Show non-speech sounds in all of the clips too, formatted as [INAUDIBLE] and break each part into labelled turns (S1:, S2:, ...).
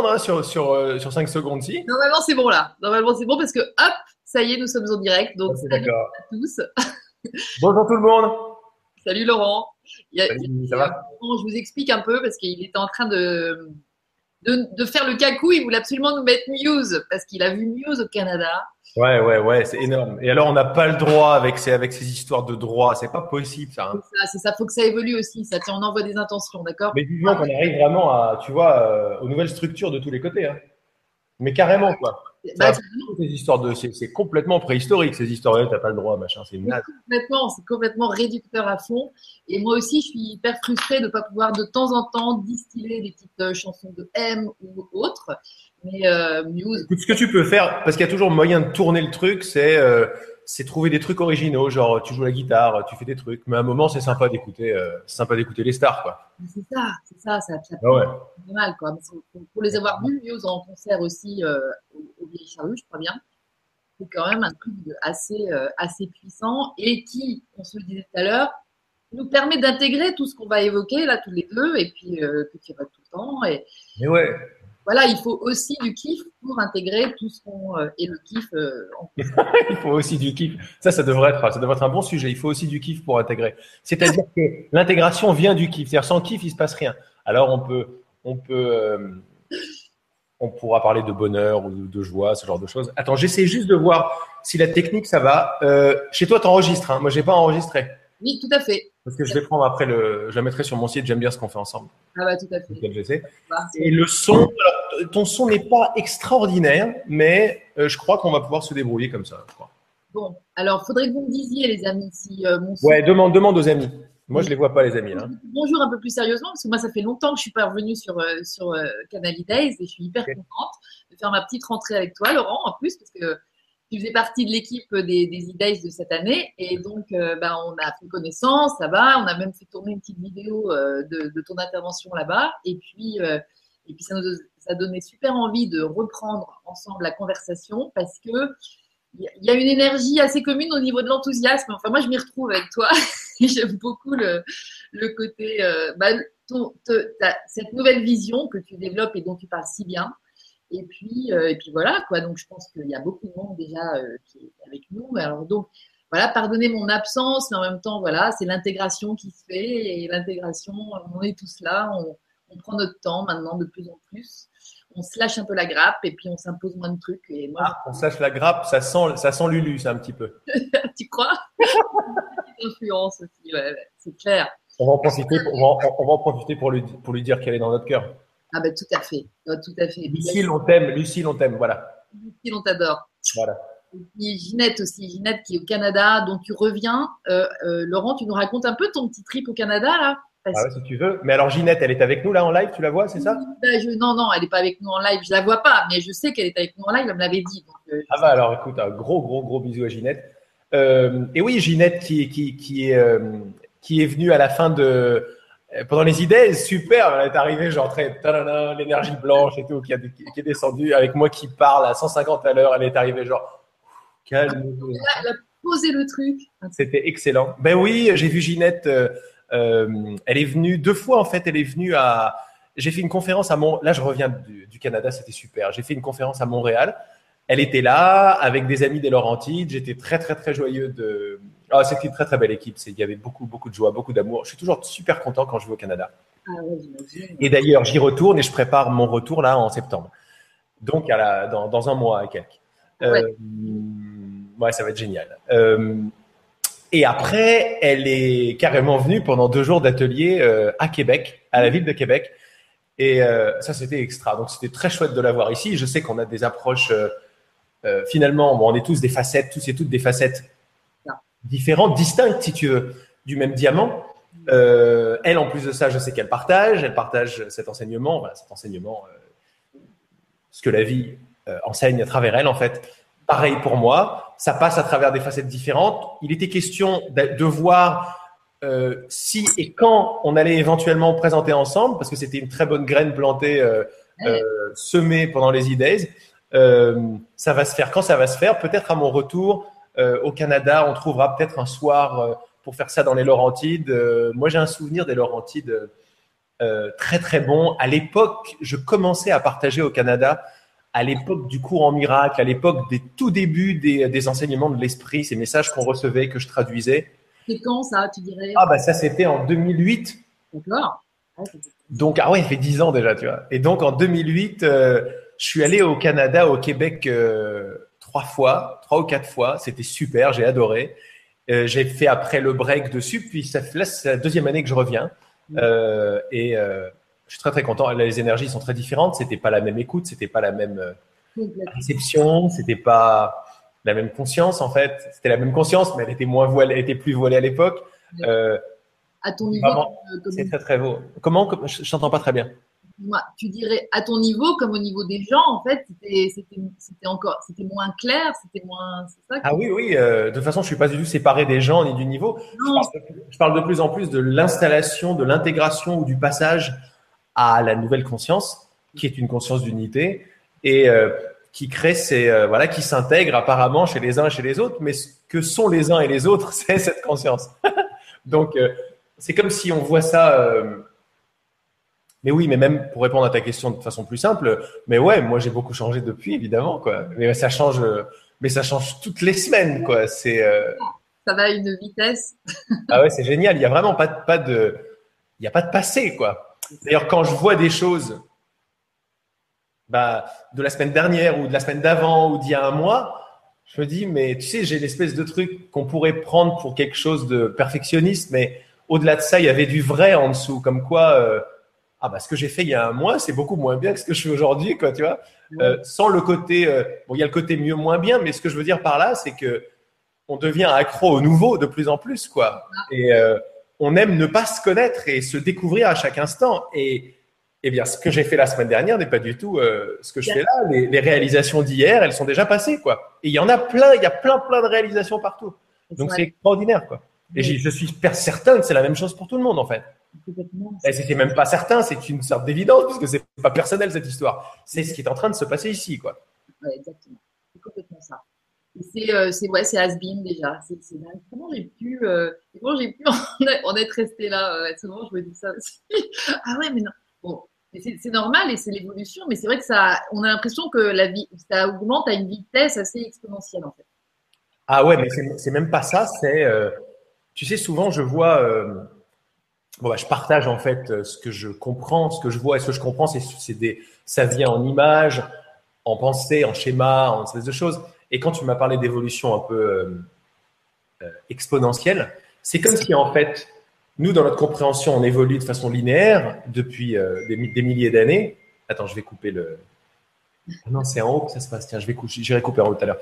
S1: hein, sur, sur, euh, sur 5 secondes si.
S2: Normalement, c'est bon là. Normalement, c'est bon parce que hop, ça y est, nous sommes en direct. Donc,
S1: Ok,
S2: salut à tous. [LAUGHS]
S1: Bonjour tout le monde.
S2: Salut Laurent. Il y a-
S1: Salut, ça va?
S2: Je vous explique un peu parce qu'il était en train de, de, de faire le cacou. Il voulait absolument nous mettre Muse parce qu'il a vu Muse au Canada.
S1: Ouais, ouais, ouais, c'est énorme. Et alors, on n'a pas le droit avec ces, avec ces histoires de droit. C'est pas possible, ça. hein.
S2: C'est ça. Faut que ça évolue aussi. Ça, on envoie des intentions, d'accord?
S1: Mais vivement qu'on arrive vraiment à, tu vois, euh, aux nouvelles structures de tous les côtés. Hein. Mais carrément, quoi.
S2: Bah,
S1: Ça- Ces histoires de, c'est complètement préhistorique, ces histoires. là T'as pas le droit, machin, c'est naze.
S2: complètement, c'est complètement réducteur à fond. Et moi aussi, je suis hyper frustrée de ne pas pouvoir de temps en temps distiller des petites euh, chansons de M ou autres. Mais euh, Muse,
S1: Écoute, ce que tu peux faire, parce qu'il y a toujours moyen de tourner le truc, c'est euh, c'est trouver des trucs originaux, genre tu joues la guitare, tu fais des trucs. Mais à un moment, c'est sympa d'écouter, euh, c'est sympa d'écouter les stars, quoi.
S2: c'est ça, c'est ça, ça, ça
S1: Ah ouais.
S2: pas mal quoi. Pour les avoir vus, Muse en concert aussi euh, au, au Vieille je crois bien. C'est quand même un truc assez, assez puissant et qui, on se le disait tout à l'heure, nous permet d'intégrer tout ce qu'on va évoquer là tous les deux et puis que tu vas tout le temps. Et,
S1: Mais ouais.
S2: Voilà, il faut aussi du kiff pour intégrer tout ce qu'on euh, et le kiff. euh, en- [LAUGHS]
S1: Il faut aussi du kiff. Ça, ça devrait être, ça devrait être un bon sujet. Il faut aussi du kiff pour intégrer. C'est-à-dire que l'intégration vient du kiff. C'est-à-dire sans kiff, il se passe rien. Alors on peut, on peut, euh, on pourra parler de bonheur ou de, de joie, ce genre de choses. Attends, j'essaie juste de voir si la technique ça va. Euh, chez toi, t'enregistres. Hein. Moi, j'ai pas enregistré
S2: Oui, tout à fait.
S1: Parce que je vais prendre après le, je la mettrai sur mon site. J'aime bien ce qu'on fait ensemble.
S2: Ah bah tout à fait. Bah,
S1: Et le son, alors, ton son n'est pas extraordinaire, mais euh, je crois qu'on va pouvoir se débrouiller comme ça. je crois.
S2: Bon, alors faudrait que vous me disiez les amis si euh, mon son-
S1: Ouais, demande, demande aux amis. Moi, je les vois pas, les amis. Là.
S2: Bonjour un peu plus sérieusement, parce que moi, ça fait longtemps que je suis pas revenue sur, euh, sur euh, Canal Days et je suis hyper contente de faire ma petite rentrée avec toi, Laurent, en plus, parce que tu faisais partie de l'équipe des, des de cette année. Et donc, euh, ben, on a fait connaissance, ça va. On a même fait tourner une petite vidéo euh, de, de ton intervention là-bas. Et puis, euh, et puis ça nous ça donnait super envie de reprendre ensemble la conversation parce que il y a- une énergie assez commune au niveau de l'enthousiasme. Enfin, moi, je m'y retrouve avec toi. [LAUGHS] J'aime beaucoup le, le côté, euh, bah, ton- te- ta- cette nouvelle vision que tu développes et dont tu parles si bien. Et puis, euh, et puis voilà, quoi. Donc, je pense qu'il y a beaucoup de monde déjà euh, qui est avec nous. Alors, donc, voilà, pardonnez mon absence, mais en même temps, voilà, c'est l'intégration qui se fait. Et l'intégration, on est tous là. On, on prend notre temps maintenant de plus en plus. On se lâche un peu la grappe et puis on s'impose moins de trucs. Et moi,
S1: Ah, on sache la grappe, ça sent, ça sent Lulu, ça un petit peu. [LAUGHS]
S2: tu crois? [LAUGHS] Petite influence aussi, ouais, ouais, c'est clair.
S1: On va en profiter pour, on va en- on va en profiter pour lui, pour lui dire qu'elle est dans notre cœur.
S2: Ah ben tout à fait, tout à fait.
S1: Lucille, on t'aime, Lucille, on t'aime, voilà.
S2: Lucille, on t'adore.
S1: Voilà.
S2: Et Ginette aussi, Ginette qui est au Canada, dont tu reviens. Euh, euh, Laurent, tu nous racontes un peu ton petit trip au Canada là? Parce
S1: Ah ouais, si tu veux. Mais alors, Ginette, elle est avec nous là en live, tu la vois, c'est ça?
S2: Ben, je- Non, non, elle n'est pas avec nous en live. Je la vois pas, mais je sais qu'elle est avec nous en live. Elle me l'avait dit. Donc, euh,
S1: Ah bah alors, écoute, un gros, gros, gros bisou à Ginette. Et oui, Ginette qui, qui, qui, est, qui est venue à la fin de. Euh, Pendant les idées, super, elle est arrivée genre très l'énergie blanche et tout, qui, a, qui est descendue avec moi qui parle à 150 à l'heure, elle est arrivée genre calme.
S2: elle a posé le truc.
S1: C'était excellent. Ben oui, j'ai vu Ginette. euh, euh, elle est venue deux fois en fait. Elle est venue à. J'ai fait une conférence à Mont. Là, je reviens du, du Canada, c'était super. J'ai fait une conférence à Montréal. Elle était là avec des amis des Laurentides. J'étais très très très joyeux de. Ah, c'était une très très belle équipe. Il y avait beaucoup beaucoup de joie, beaucoup d'amour. Je suis toujours super content quand je vais au Canada.
S2: Ah.
S1: Et d'ailleurs, j'y retourne et je prépare mon retour là en septembre. Donc à la, dans, dans un mois et quelques.
S2: Ouais.
S1: Euh, ouais, ça va être génial. Euh, et après, elle est carrément venue pendant deux jours d'atelier euh, à Québec, à la ville de Québec. Et euh, ça, c'était extra. Donc c'était très chouette de la voir ici. Je sais qu'on a des approches. euh, finalement, bon, on est tous des facettes, tous et toutes des facettes différentes, distinctes, si tu veux, du même diamant. Euh, elle, en plus de ça, je sais qu'elle partage, elle partage cet enseignement, voilà, cet enseignement, euh, ce que la vie euh, enseigne à travers elle, en fait. Pareil pour moi, ça passe à travers des facettes différentes. Il était question de, de voir si et quand on allait éventuellement présenter ensemble, parce que c'était une très bonne graine plantée, semée pendant les E-Days. Ça va se faire quand ça va se faire. Peut-être à mon retour au Canada, on trouvera peut-être un soir euh, pour faire ça dans les Laurentides. Euh, moi, j'ai un souvenir des Laurentides euh, très très bon. À l'époque, je commençais à partager au Canada, à l'époque du cours en miracle, à l'époque des tout débuts des, des enseignements de l'esprit, ces messages qu'on recevait, que je traduisais.
S2: C'est quand ça, tu dirais?
S1: Ah bah ça c'était en 2008.
S2: D'accord.
S1: Donc ah ouais, il fait 10 ans déjà, tu vois. Et donc en 2008, euh, je suis allé au Canada, au Québec euh, trois fois, trois ou quatre fois. C'était super, j'ai adoré. Euh, j'ai fait après le break dessus, puis ça, là c'est la deuxième année que je reviens. Euh, et euh, je suis très très content. Les énergies sont très différentes. C'était pas la même écoute, c'était pas la même réception, c'était pas la même conscience en fait. C'était la même conscience, mais elle était moins voilée, elle était plus voilée à l'époque.
S2: À ton niveau,
S1: c'est très très beau. Comment comme- Je, je t'entends pas très bien.
S2: Tu dirais à ton niveau comme au niveau des gens, en fait, c'était encore c'était moins clair, c'était moins ça.
S1: Ah oui, oui. euh, de toute façon, je suis pas du tout séparé des gens ni du niveau. Je parle de- je parle de plus en plus de l'installation, de l'intégration ou du passage à la nouvelle conscience, qui est une conscience d'unité et euh, qui crée ces euh, voilà, qui s'intègre apparemment chez les uns et chez les autres. Mais ce que sont les uns et les autres, [LAUGHS] c'est cette conscience. [LAUGHS] Donc, c'est comme si on voit ça. Mais oui, mais même pour répondre à ta question de façon plus simple, mais ouais, moi j'ai beaucoup changé depuis, évidemment, quoi. Mais ça change, mais ça change toutes les semaines, quoi. C'est euh,
S2: ça va à une vitesse. [LAUGHS]
S1: ah ouais, c'est génial. Il y a vraiment pas de, pas de, il y a pas de passé, quoi. D'ailleurs, quand je vois des choses, bah, de la semaine dernière ou de la semaine d'avant ou d'il y a un mois, je me dis, mais tu sais, j'ai l'espèce de truc qu'on pourrait prendre pour quelque chose de perfectionniste, mais au-delà de ça, il y avait du vrai en dessous, comme quoi, euh, ah bah ce que j'ai fait il y a un mois, c'est beaucoup moins bien que ce que je fais aujourd'hui, quoi, tu vois. Euh, sans le côté, euh, bon, il y a le côté mieux, moins bien, mais ce que je veux dire par là, c'est que on devient accro au nouveau de plus en plus, quoi. Et euh, on aime ne pas se connaître et se découvrir à chaque instant. Et eh bien, ce que j'ai fait la semaine dernière n'est pas du tout ce que je fais là. Les, les réalisations d'hier, elles sont déjà passées, quoi. Et il y en a plein, il y a plein, plein de réalisations partout. Donc c'est extraordinaire, quoi. Et je suis certain que c'est la même chose pour tout le monde, en fait. Et c'était même pas certain, c'est une sorte d'évidence, puisque c'est pas personnel cette histoire. C'est ce qui est en train de se passer ici, quoi.
S2: Ouais, exactement. C'est complètement ça. C'est euh, c'est ouais, c'est has-been déjà. C'est. Comment j'ai pu euh, comment j'ai pu [LAUGHS] en être, resté là euh, Souvent, je me dis ça aussi. [LAUGHS] ah ouais, mais non. Bon, c'est normal et c'est l'évolution. Mais c'est vrai que ça, on a l'impression que la vie, ça augmente à une vitesse assez exponentielle en fait.
S1: Ah ouais, mais c'est- c'est même pas ça. C'est, euh, tu sais, souvent je vois, euh, bon bah, je partage en fait euh, ce que je comprends, ce que je vois et ce que je comprends, c'est des, ça vient en images, en pensée, en schéma, en espèce de choses. Et quand tu m'as parlé d'évolution un peu euh, euh, exponentielle, c'est comme si en fait, nous dans notre compréhension, on évolue de façon linéaire depuis des milliers d'années. Attends, je vais couper le. Ah non, c'est en haut que ça se passe. Tiens, je vais couper, j'irai couper en haut tout à l'heure.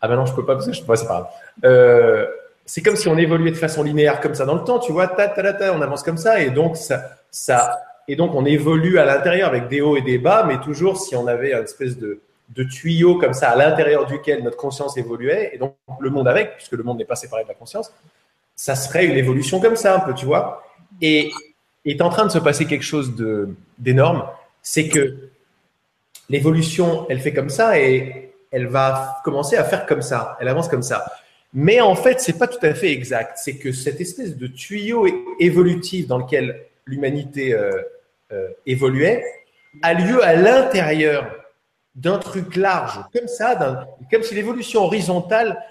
S1: Ah ben non, je peux pas parce que je. Ouais, c'est pas grave. C'est comme si on évoluait de façon linéaire comme ça dans le temps, tu vois, ta, ta, ta, ta, on avance comme ça, et donc ça, ça, et donc on évolue à l'intérieur avec des hauts et des bas, mais toujours si on avait une espèce de, de tuyau comme ça à l'intérieur duquel notre conscience évoluait, et donc le monde avec, puisque le monde n'est pas séparé de la conscience, ça serait une évolution comme ça un peu, tu vois. Et est en train de se passer quelque chose d'énorme, c'est que l'évolution, elle fait comme ça et elle va commencer à faire comme ça, elle avance comme ça. Mais en fait, c'est pas tout à fait exact. C'est que cette espèce de tuyau évolutif dans lequel l'humanité euh, euh, évoluait a lieu à l'intérieur d'un truc large, comme ça, comme si l'évolution horizontale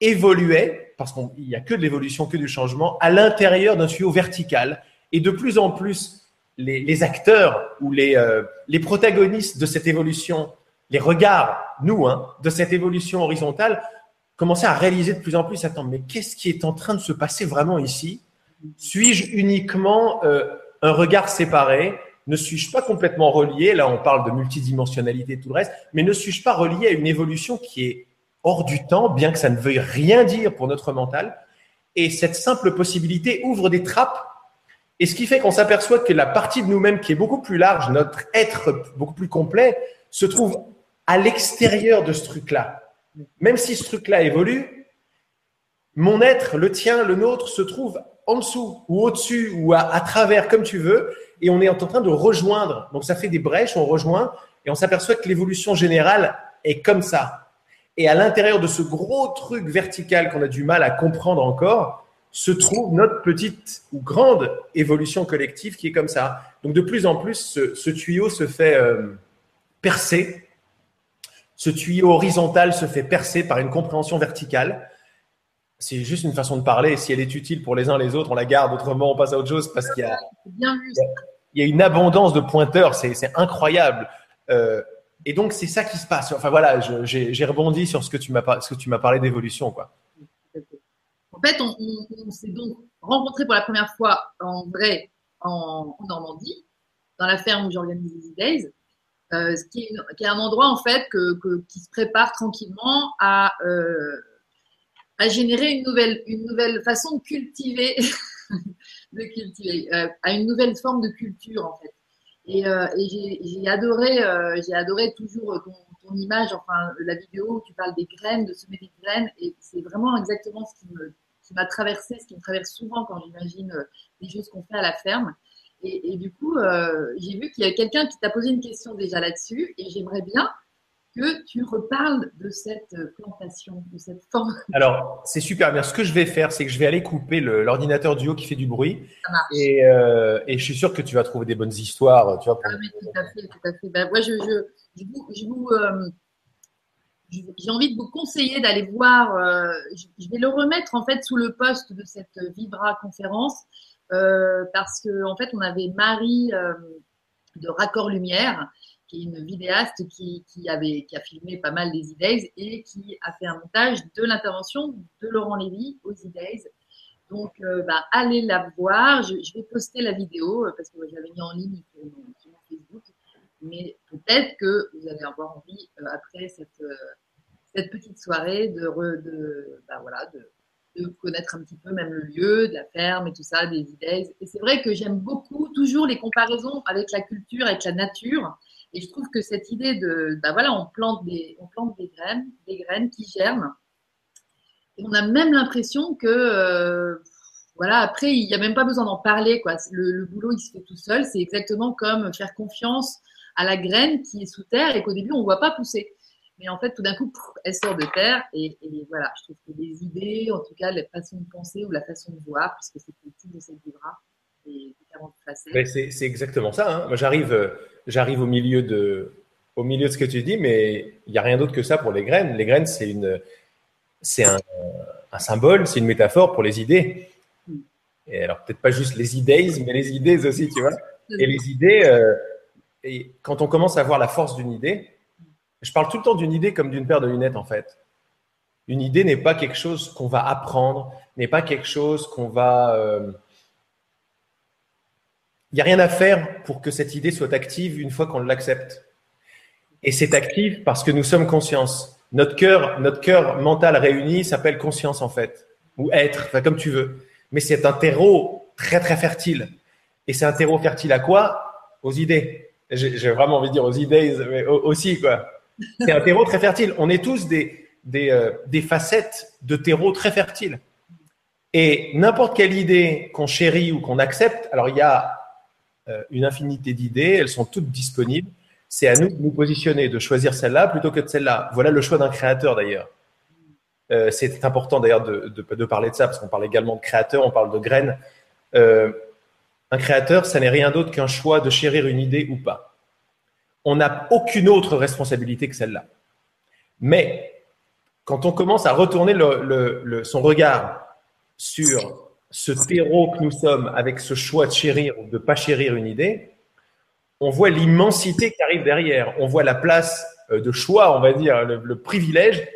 S1: évoluait, parce qu'il n'y a que de l'évolution, que du changement, à l'intérieur d'un tuyau vertical. Et de plus en plus, les, les acteurs ou les, euh, les protagonistes de cette évolution, les regards, nous, hein, de cette évolution horizontale, commençaient à réaliser de plus en plus, attends, mais qu'est-ce qui est en train de se passer vraiment ici? Suis-je uniquement euh, un regard séparé? Ne suis-je pas complètement relié Là, on parle de multidimensionnalité et tout le reste, mais ne suis-je pas relié à une évolution qui est hors du temps, bien que ça ne veuille rien dire pour notre mental? Et cette simple possibilité ouvre des trappes. Et ce qui fait qu'on s'aperçoit que la partie de nous-mêmes qui est beaucoup plus large, notre être beaucoup plus complet, se trouve à l'extérieur de ce truc-là. Même si ce truc-là évolue, mon être, le tien, le nôtre, se trouve en dessous ou au-dessus ou à, travers, comme tu veux, et on est en train de rejoindre. Donc ça fait des brèches, on rejoint, et on s'aperçoit que l'évolution générale est comme ça. Et à l'intérieur de ce gros truc vertical qu'on a du mal à comprendre encore, se trouve notre petite ou grande évolution collective qui est comme ça. Donc de plus en plus, ce, tuyau se fait euh, percer. Ce tuyau horizontal se fait percer par une compréhension verticale. C'est juste une façon de parler. Si elle est utile pour les uns les autres, on la garde. Autrement, on passe à autre chose parce qu'il y a, il y a une abondance de pointeurs. C'est incroyable. Euh, et donc, c'est ça qui se passe. Enfin voilà, j'ai rebondi sur ce que tu m'as parlé d'évolution. quoi.
S2: En fait, on, s'est donc rencontrés pour la première fois en vrai en, Normandie, dans la ferme où j'organise les E-Days, euh, ce qui est, un endroit en fait qui se prépare tranquillement à, euh, à générer une nouvelle, une nouvelle façon de cultiver, [LAUGHS] de cultiver euh, à une nouvelle forme de culture en fait. Et, j'ai adoré, j'ai adoré toujours ton, ton, image, enfin la vidéo où tu parles des graines, de semer des graines, et c'est vraiment exactement ce qui qui m'a traversé, ce qui me traverse souvent quand j'imagine les choses qu'on fait à la ferme. Et, du coup, euh, j'ai vu qu'il y a quelqu'un qui t'a posé une question déjà là-dessus, et j'aimerais bien que tu reparles de cette plantation, de cette forme. [LAUGHS]
S1: Alors, c'est super bien. Ce que je vais faire, c'est que je vais aller couper l'ordinateur du haut qui fait du bruit. Ça marche. Et, euh, et, je suis sûr que tu vas trouver des bonnes histoires. Tu vois,
S2: ah, mais tout à fait, tout à fait. Ben, moi, je, je, je vous, j'ai envie de vous conseiller d'aller voir. Euh, je vais le remettre en fait sous le poste de cette Vibra conférence euh, parce que en fait on avait Marie euh, de Raccord Lumière qui est une vidéaste qui, a filmé pas mal des E-Days et qui a fait un montage de l'intervention de Laurent Lévy aux E-Days. Donc, bah, allez la voir. Je, je, vais poster la vidéo parce que j'avais mis en ligne sur mon Facebook mais peut-être que vous allez avoir envie, euh, après cette, euh, petite soirée, de, bah voilà, de, de, connaître un petit peu même le lieu, de la ferme et tout ça, des idées. Et c'est vrai que j'aime beaucoup toujours les comparaisons avec la culture, avec la nature. Et je trouve que cette idée de, bah voilà, on plante des, on plante des graines, des graines qui germent. Et on a même l'impression que, euh, voilà, après, il n'y a même pas besoin d'en parler, quoi. Le, le, boulot, il se fait tout seul. C'est exactement comme faire confiance à la graine qui est sous terre et qu'au début, on ne voit pas pousser. Mais en fait, tout d'un coup, elle sort de terre et, voilà, je trouve que les idées, en tout cas, la façon de penser ou la façon de voir, puisque c'est le titre de cette livre
S1: c'est C'est exactement ça. Hein. Moi, j'arrive, euh, j'arrive au milieu de, au milieu de ce que tu dis, mais il n'y a rien d'autre que ça pour les graines. Les graines, c'est une, c'est un, un, symbole, c'est une métaphore pour les idées. Hmm. Et alors peut-être pas juste les idées, mais les idées aussi, tu vois. Et les idées, euh, et quand on commence à voir la force d'une idée, je parle tout le temps d'une idée comme d'une paire de lunettes en fait. Une idée n'est pas quelque chose qu'on va apprendre, n'est pas quelque chose qu'on va... Euh, il n'y a rien à faire pour que cette idée soit active une fois qu'on l'accepte. Et c'est actif parce que nous sommes conscience. Notre cœur, notre cœur mental réuni s'appelle conscience en fait, ou être, comme tu veux. Mais c'est un terreau très très fertile. Et c'est un terreau fertile à quoi? Aux idées j'ai vraiment envie de dire aux idées, mais aussi, quoi. C'est un terreau très fertile. On est tous des, euh, facettes de terreau très fertile. Et n'importe quelle idée qu'on chérit ou qu'on accepte, alors il y a euh, une infinité d'idées, elles sont toutes disponibles. C'est à nous de nous positionner, de choisir celle-là plutôt que de celle-là. Voilà le choix d'un créateur d'ailleurs. Euh, c'est important d'ailleurs de, parler de ça parce qu'on parle également de créateur, on parle de graines. Un créateur, ça n'est rien d'autre qu'un choix de chérir une idée ou pas. On n'a aucune autre responsabilité que celle-là. Mais quand on commence à retourner son regard sur ce terreau que nous sommes avec ce choix de chérir ou de pas chérir une idée, on voit l'immensité qui arrive derrière. On voit la place euh, de choix, on va dire, le, privilège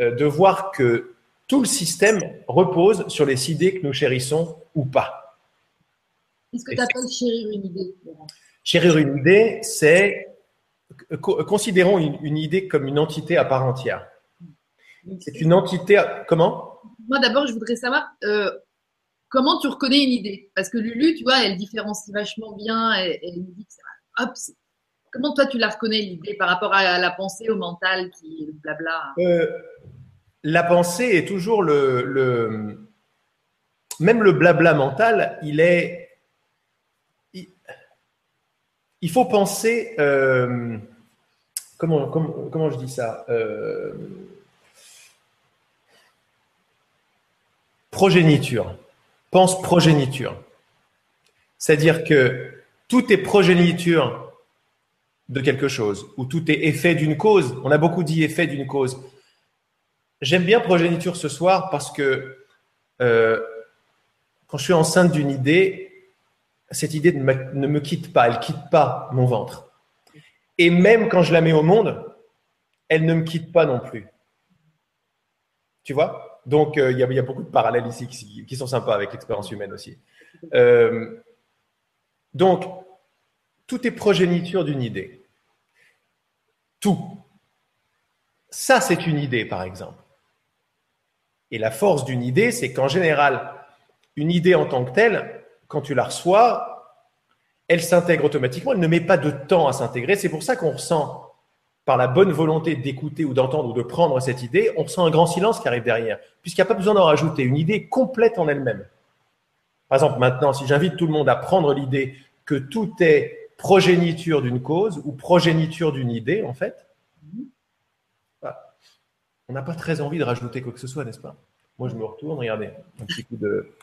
S1: euh, de voir que tout le système repose sur les idées que nous chérissons ou pas.
S2: Qu'est-ce que tu appelles chérir une idée
S1: Chérir une idée, c'est considérons une, idée comme une entité à part entière. C'est une entité. Comment?
S2: Moi, d'abord, je voudrais savoir euh, comment tu reconnais une idée? Parce que Lulu, tu vois, elle différencie vachement bien. Elle, elle nous dit que hop, comment toi tu la reconnais l'idée par rapport à la pensée, au mental, qui blabla?
S1: Euh, La pensée est toujours le, le, même le blabla mental, il est il faut penser, euh, comment, comment, je dis ça euh, progéniture. Pense progéniture. C'est-à-dire que tout est progéniture de quelque chose, ou tout est effet d'une cause. On a beaucoup dit effet d'une cause. J'aime bien progéniture ce soir parce que euh, quand je suis enceinte d'une idée, cette idée ne me, quitte pas, elle quitte pas mon ventre. Et même quand je la mets au monde, elle ne me quitte pas non plus. Tu vois? Donc, euh, il y, a beaucoup de parallèles ici qui, sont sympas avec l'expérience humaine aussi. Euh, donc, tout est progéniture d'une idée. Tout. Ça, c'est une idée, par exemple. Et la force d'une idée, c'est qu'en général, une idée en tant que telle, quand tu la reçois, elle s'intègre automatiquement, elle ne met pas de temps à s'intégrer. C'est pour ça qu'on ressent, par la bonne volonté d'écouter ou d'entendre ou de prendre cette idée, on ressent un grand silence qui arrive derrière, puisqu'il n'y a pas besoin d'en rajouter. Une idée complète en elle-même. Par exemple, maintenant, si j'invite tout le monde à prendre l'idée que tout est progéniture d'une cause ou progéniture d'une idée, en fait, bah, on n'a pas très envie de rajouter quoi que ce soit, n'est-ce pas? Moi, je me retourne, regardez, un petit coup de,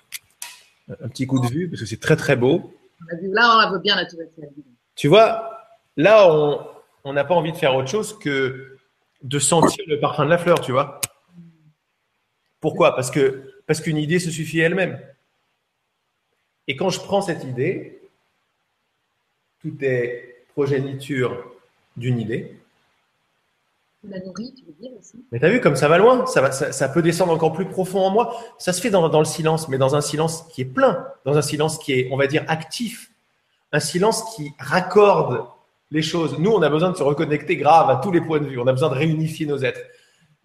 S1: un petit coup de vue, parce que c'est très très beau.
S2: Là, on la voit bien la tour
S1: Tu vois, là, on n'a pas envie de faire autre chose que de sentir le parfum de la fleur, tu vois. Pourquoi? Parce que parce qu'une idée se suffit elle-même. Et quand je prends cette idée, tout est progéniture d'une idée.
S2: La tu.
S1: Mais tu as vu comme ça va loin, ça, va, ça, peut descendre encore plus profond en moi. Ça se fait dans, le silence, mais dans un silence qui est plein, dans un silence qui est, on va dire, actif, un silence qui raccorde les choses. Nous, on a besoin de se reconnecter grave à tous les points de vue, on a besoin de réunifier nos êtres.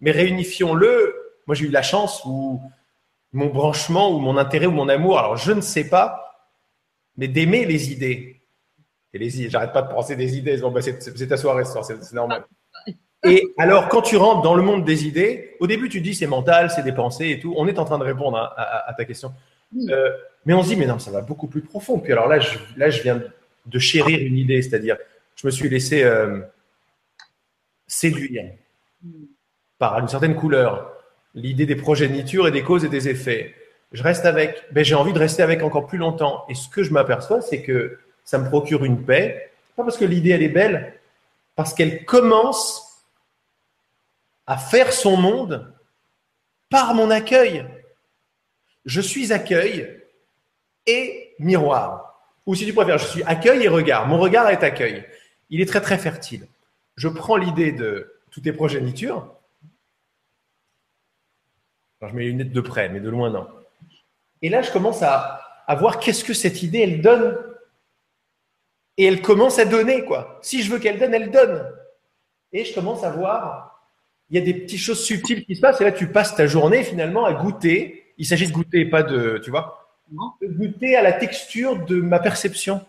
S1: Mais réunifions-le. Moi, j'ai eu la chance où mon branchement ou mon intérêt ou mon amour, alors je ne sais pas, mais d'aimer les idées. Et les idées, j'arrête pas de penser des idées. Bon, bah, c'est ta soirée c'est normal. Et alors, quand tu rentres dans le monde des idées, au début, tu dis c'est mental, c'est des pensées et tout. On est en train de répondre à, ta question. Euh, mais on se dit, mais non, ça va beaucoup plus profond. Puis alors là, je, là, je viens de chérir une idée, c'est-à-dire, je me suis laissé euh, séduire par une certaine couleur, l'idée des progénitures et des causes et des effets. Je reste avec, ben, j'ai envie de rester avec encore plus longtemps. Et ce que je m'aperçois, c'est que ça me procure une paix, pas parce que l'idée, elle est belle, parce qu'elle commence à faire son monde par mon accueil. Je suis accueil et miroir. Ou si tu préfères, je suis accueil et regard. Mon regard est accueil. Il est très très fertile. Je prends l'idée de toutes les progénitures. je mets les lunettes de près, mais de loin non. Et là, je commence à, à voir qu'est-ce que cette idée, elle donne. Et elle commence à donner, quoi. Si je veux qu'elle donne, elle donne. Et je commence à voir il y a des petites choses subtiles qui se passent et là tu passes ta journée finalement à goûter. Il s'agit de goûter, pas de, tu vois, de goûter à la texture de ma perception.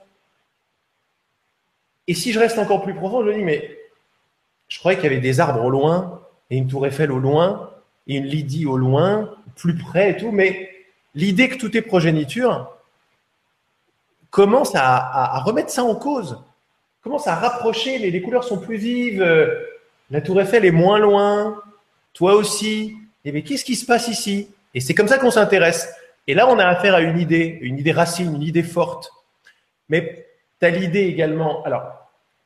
S1: Et si je reste encore plus profond, je me dis mais je croyais qu'il y avait des arbres au loin et une tour Eiffel au loin et une Lydie au loin, plus près et tout, mais l'idée que tout est progéniture commence à, remettre ça en cause, commence à rapprocher, les, les couleurs sont plus vives. Euh, la tour Eiffel est moins loin, toi aussi. Et mais qu'est-ce qui se passe ici? Et c'est comme ça qu'on s'intéresse. Et là, on a affaire à une idée, une idée racine, une idée forte. Mais tu as l'idée également. Alors,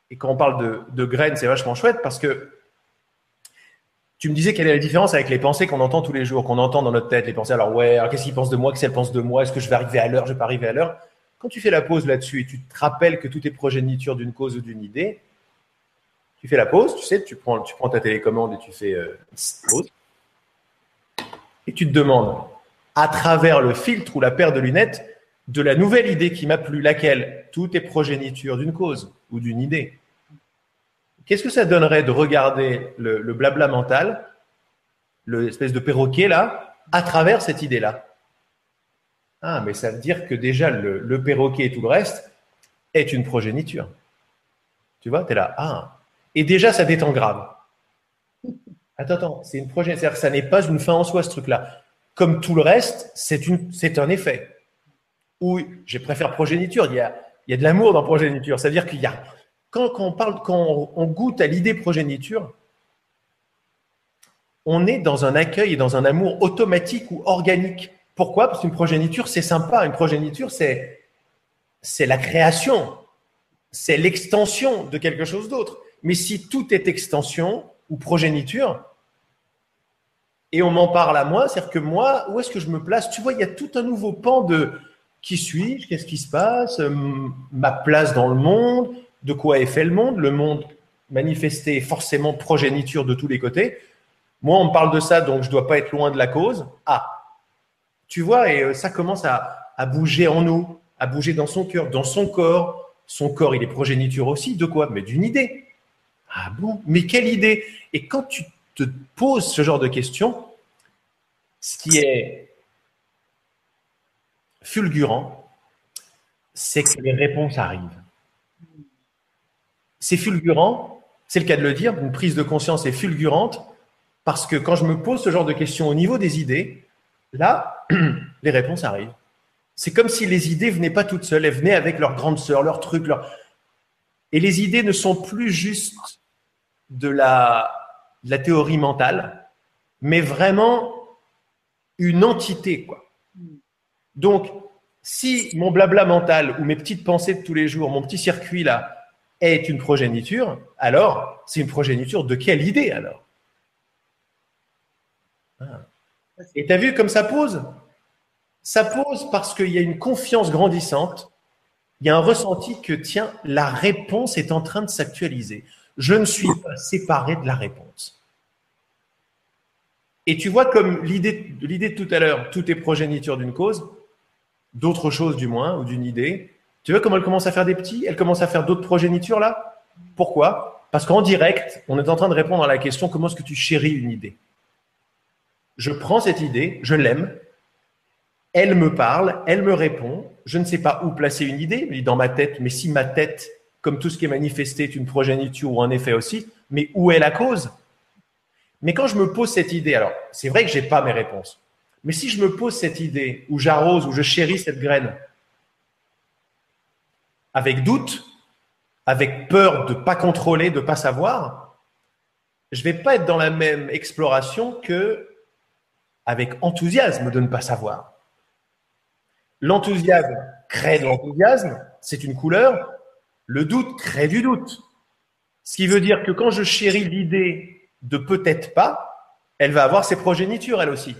S1: et quand on parle de, graines, c'est vachement chouette parce que tu me disais quelle est la différence avec les pensées qu'on entend tous les jours, qu'on entend dans notre tête, les pensées. Alors, ouais, alors qu'est-ce qu'ils pensent de moi? Qu'est-ce qu'elle pense de moi? Est-ce que je vais arriver à l'heure? Je vais pas arriver à l'heure Quand tu fais la pause là-dessus et tu te rappelles que tout est progéniture d'une cause ou d'une idée, tu fais la pause, tu sais, tu prends, ta télécommande et tu fais euh, pause. Et tu te demandes, à travers le filtre ou la paire de lunettes, de la nouvelle idée qui m'a plu, laquelle? Tout est progéniture d'une cause ou d'une idée. Qu'est-ce que ça donnerait de regarder le, blabla mental, l'espèce de perroquet là, à travers cette idée-là? Ah, mais ça veut dire que déjà le, le perroquet et tout le reste est une progéniture. Tu vois, tu es là, ah, et déjà, ça détend grave. Attends, attends, c'est une projet. C'est-à-dire que ça n'est pas une fin en soi, ce truc-là. Comme tout le reste, c'est, un effet. Ou, je préfère progéniture. Il y a, de l'amour dans progéniture. C'est-à-dire qu'il y a, quand, on parle, quand on goûte à l'idée progéniture, on est dans un accueil et dans un amour automatique ou organique Pourquoi? Parce qu'une progéniture, c'est sympa. Une progéniture, c'est la création, c'est l'extension de quelque chose d'autre. Mais si tout est extension ou progéniture, et on m'en parle à moi, c'est-à-dire que moi, où est-ce que je me place? Tu vois, il y a tout un nouveau pan de qui suis-je, qu'est-ce qui se passe, ma place dans le monde, de quoi est fait le monde, le monde manifesté forcément progéniture de tous les côtés. Moi, on me parle de ça, donc je ne dois pas être loin de la cause. Ah, tu vois, et euh, ça commence à, à bouger en nous, à bouger dans son cœur, dans son corps. Son corps, il est progéniture aussi. De quoi? Mais d'une idée. Ah bon? Mais quelle idée Et quand tu te poses ce genre de questions, ce qui est fulgurant, c'est que les réponses arrivent. C'est fulgurant, c'est le cas de le dire, une prise de conscience est fulgurante, parce que quand je me pose ce genre de questions au niveau des idées, là, [CLEARS THROAT] les réponses arrivent. C'est comme si les idées venaient pas toutes seules, elles venaient avec leur grande sœur, leur truc, leur... Et les idées ne sont plus juste de la, théorie mentale, mais vraiment une entité, quoi. Donc, si mon blabla mental ou mes petites pensées de tous les jours, mon petit circuit là, est une progéniture, alors c'est une progéniture de quelle idée alors? Ah. Et tu as vu comme ça pose? Ça pose parce qu'il y a une confiance grandissante, il y a un ressenti que, tiens, la réponse est en train de s'actualiser. Je ne suis pas séparé de la réponse. Et tu vois comme l'idée de tout à l'heure, tout est progéniture d'une cause, d'autres choses du moins, ou d'une idée. Tu vois comment elle commence à faire des petits Elle commence à faire d'autres progénitures là? Pourquoi? Parce qu'en direct, on est en train de répondre à la question comment est-ce que tu chéris une idée? Je prends cette idée, je l'aime, elle me parle, elle me répond, je ne sais pas où placer une idée, mais dans ma tête, mais si ma tête, comme tout ce qui est manifesté, est une progéniture ou un effet aussi, mais où est la cause? Mais quand je me pose cette idée, alors c'est vrai que j'ai pas mes réponses. Mais si je me pose cette idée, où j'arrose, où je chéris cette graine, avec doute, avec peur de ne pas contrôler, de ne pas savoir, je ne vais pas être dans la même exploration que avec enthousiasme de ne pas savoir. L'enthousiasme crée de l'enthousiasme, c'est une couleur. Le doute crée du doute. Ce qui veut dire que quand je chéris l'idée de peut-être pas, elle va avoir ses progénitures, elle aussi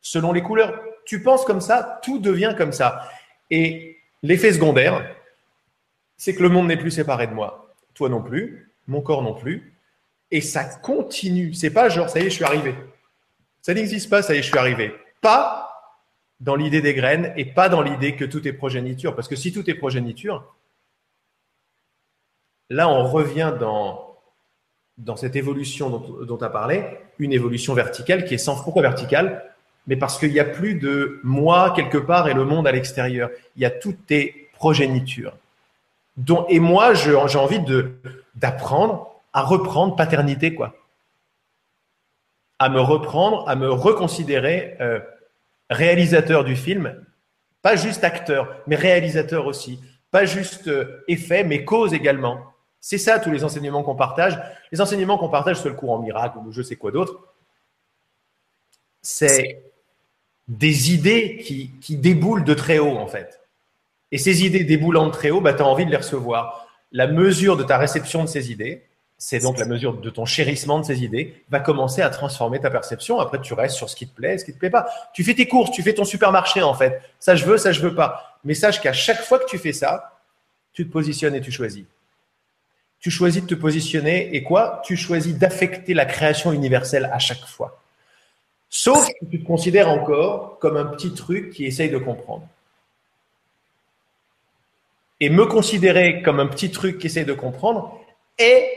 S1: selon les couleurs. Tu penses comme ça, tout devient comme ça. Et l'effet secondaire, c'est que le monde n'est plus séparé de moi. Toi non plus, mon corps non plus. Et ça continue. C'est pas genre, ça y est, je suis arrivé. Ça n'existe pas, ça y est, je suis arrivé. Pas dans l'idée des graines et pas dans l'idée que tout est progéniture. Parce que si tout est progéniture, là, on revient dans, cette évolution dont tu as parlé, une évolution verticale qui est sans. Pourquoi verticale? Mais parce qu'il n'y a plus de moi quelque part et le monde à l'extérieur. Il y a toutes tes progénitures. et moi, j'ai envie d'apprendre à reprendre paternité, quoi. À me reprendre, à me reconsidérer euh, réalisateur du film, pas juste acteur, mais réalisateur aussi. Pas juste euh, effet, mais cause également. C'est ça tous les enseignements qu'on partage. Les enseignements qu'on partage sur le cours en miracle ou je sais quoi d'autre, c'est des idées qui, déboulent de très haut, en fait. Et ces idées déboulant de très haut, bah, tu as envie de les recevoir. La mesure de ta réception de ces idées, c'est donc la mesure de ton chérissement de ces idées, va commencer à transformer ta perception. Après, tu restes sur ce qui te plaît, ce qui te plaît pas. Tu fais tes courses, tu fais ton supermarché, en fait. Ça, je veux, ça, je veux pas. Mais sache qu'à chaque fois que tu fais ça, tu te positionnes et tu choisis. Tu choisis de te positionner et quoi? Tu choisis d'affecter la création universelle à chaque fois. Sauf que tu te considères encore comme un petit truc qui essaye de comprendre. Et me considérer comme un petit truc qui essaye de comprendre est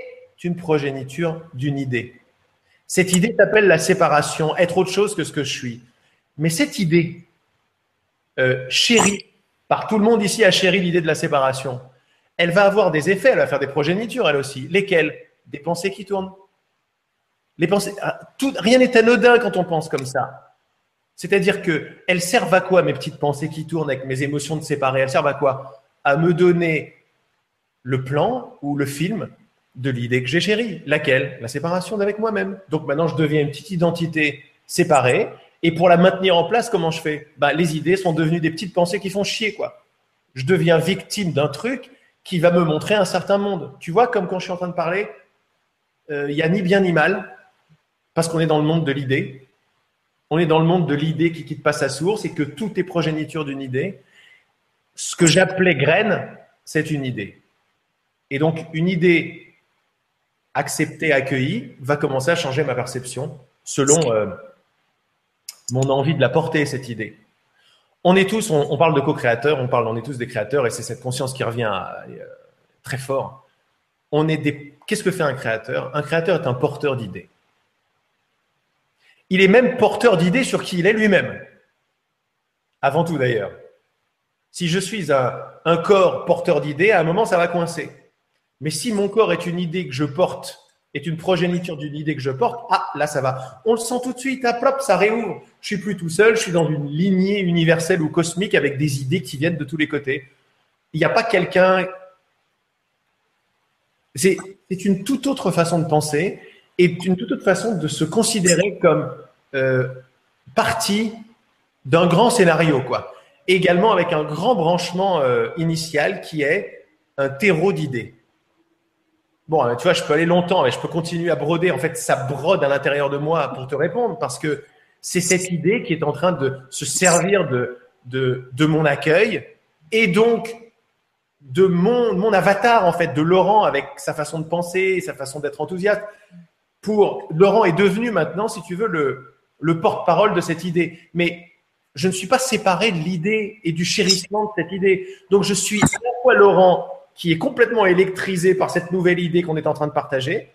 S1: une progéniture d'une idée. Cette idée s'appelle la séparation, être autre chose que ce que je suis. Mais cette idée, euh, chérie, par tout le monde ici a chéri l'idée de la séparation, elle va avoir des effets, elle va faire des progénitures elle aussi. Lesquelles Des pensées qui tournent, les pensées, ah, rien n'est anodin quand on pense comme ça. C'est-à-dire que elles servent à quoi mes petites pensées qui tournent avec mes émotions de séparer? Elles servent à quoi? À me donner le plan ou le film de l'idée que j'ai chérie. Laquelle? La séparation d'avec moi-même. Donc maintenant, je deviens une petite identité séparée Et pour la maintenir en place, comment je fais? Bah, Les idées sont devenues des petites pensées qui font chier. quoi. Je deviens victime d'un truc qui va me montrer un certain monde. Tu vois, comme quand je suis en train de parler, euh, il n'y a ni bien ni mal, parce qu'on est dans le monde de l'idée. On est dans le monde de l'idée qui quitte pas sa source et que tout est progéniture d'une idée. Ce que j'appelais graine, c'est une idée. Et donc, une idée acceptée, accueillie, va commencer à changer ma perception selon euh, mon envie de la porter, cette idée. On est tous, on, parle de co-créateurs, on parle, on est tous des créateurs, et c'est cette conscience qui revient euh, très fort. On est des. Qu'est-ce que fait un créateur? Un créateur est un porteur d'idées. Il est même porteur d'idées sur qui il est lui-même. Avant tout d'ailleurs. Si je suis un, un corps porteur d'idées, à un moment, ça va coincer. Mais si mon corps est une idée que je porte, est une progéniture d'une idée que je porte, ah, là, ça va. On le sent tout de suite, à plop, ça réouvre. Je suis plus tout seul, je suis dans une lignée universelle ou cosmique avec des idées qui viennent de tous les côtés. Il n'y a pas quelqu'un. C'est une toute autre façon de penser et une toute autre façon de se considérer comme euh, partie d'un grand scénario, quoi. également avec un grand branchement euh, initial qui est un terreau d'idées. Bon, euh, tu vois, je peux aller longtemps, mais je peux continuer à broder. En fait, ça brode à l'intérieur de moi pour te répondre parce que c'est cette idée qui est en train de se servir de, de, mon accueil et donc de mon, mon avatar, en fait, de Laurent avec sa façon de penser, sa façon d'être enthousiaste. Pour Laurent est devenu maintenant, si tu veux, le, le porte-parole de cette idée. Mais je ne suis pas séparé de l'idée et du chérissement de cette idée. Donc, je suis à la fois Laurent qui est complètement électrisé par cette nouvelle idée qu'on est en train de partager,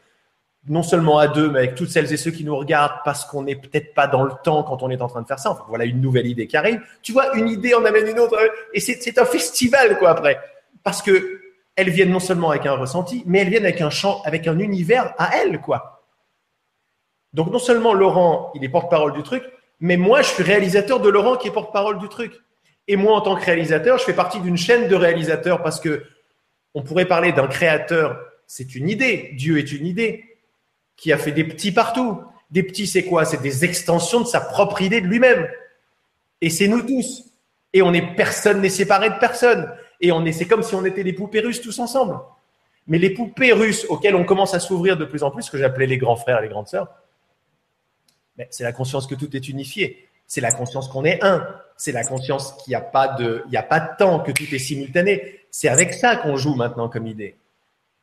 S1: non seulement à deux, mais avec toutes celles et ceux qui nous regardent parce qu'on n'est peut-être pas dans le temps quand on est en train de faire ça. Enfin, voilà une nouvelle idée qui arrive. Tu vois, une idée en amène une autre, et c'est un festival quoi après, parce que elles viennent non seulement avec un ressenti, mais elles viennent avec un champ, avec un univers à elles quoi. Donc non seulement Laurent, il est porte-parole du truc, mais moi je suis réalisateur de Laurent qui est porte-parole du truc. Et moi en tant que réalisateur, je fais partie d'une chaîne de réalisateurs parce que on pourrait parler d'un créateur, c'est une idée, Dieu est une idée, qui a fait des petits partout. Des petits, c'est quoi? C'est des extensions de sa propre idée de lui-même. Et c'est nous tous. Et on est personne n'est séparé de personne. Et on est, c'est comme si on était des poupées russes tous ensemble. Mais les poupées russes auxquelles on commence à s'ouvrir de plus en plus, ce que j'appelais les grands frères et les grandes sœurs, ben, c'est la conscience que tout est unifié. C'est la conscience qu'on est un. C'est la conscience qu'il n'y a pas de, il n'y a pas de temps, que tout est simultané. C'est avec ça qu'on joue maintenant comme idée.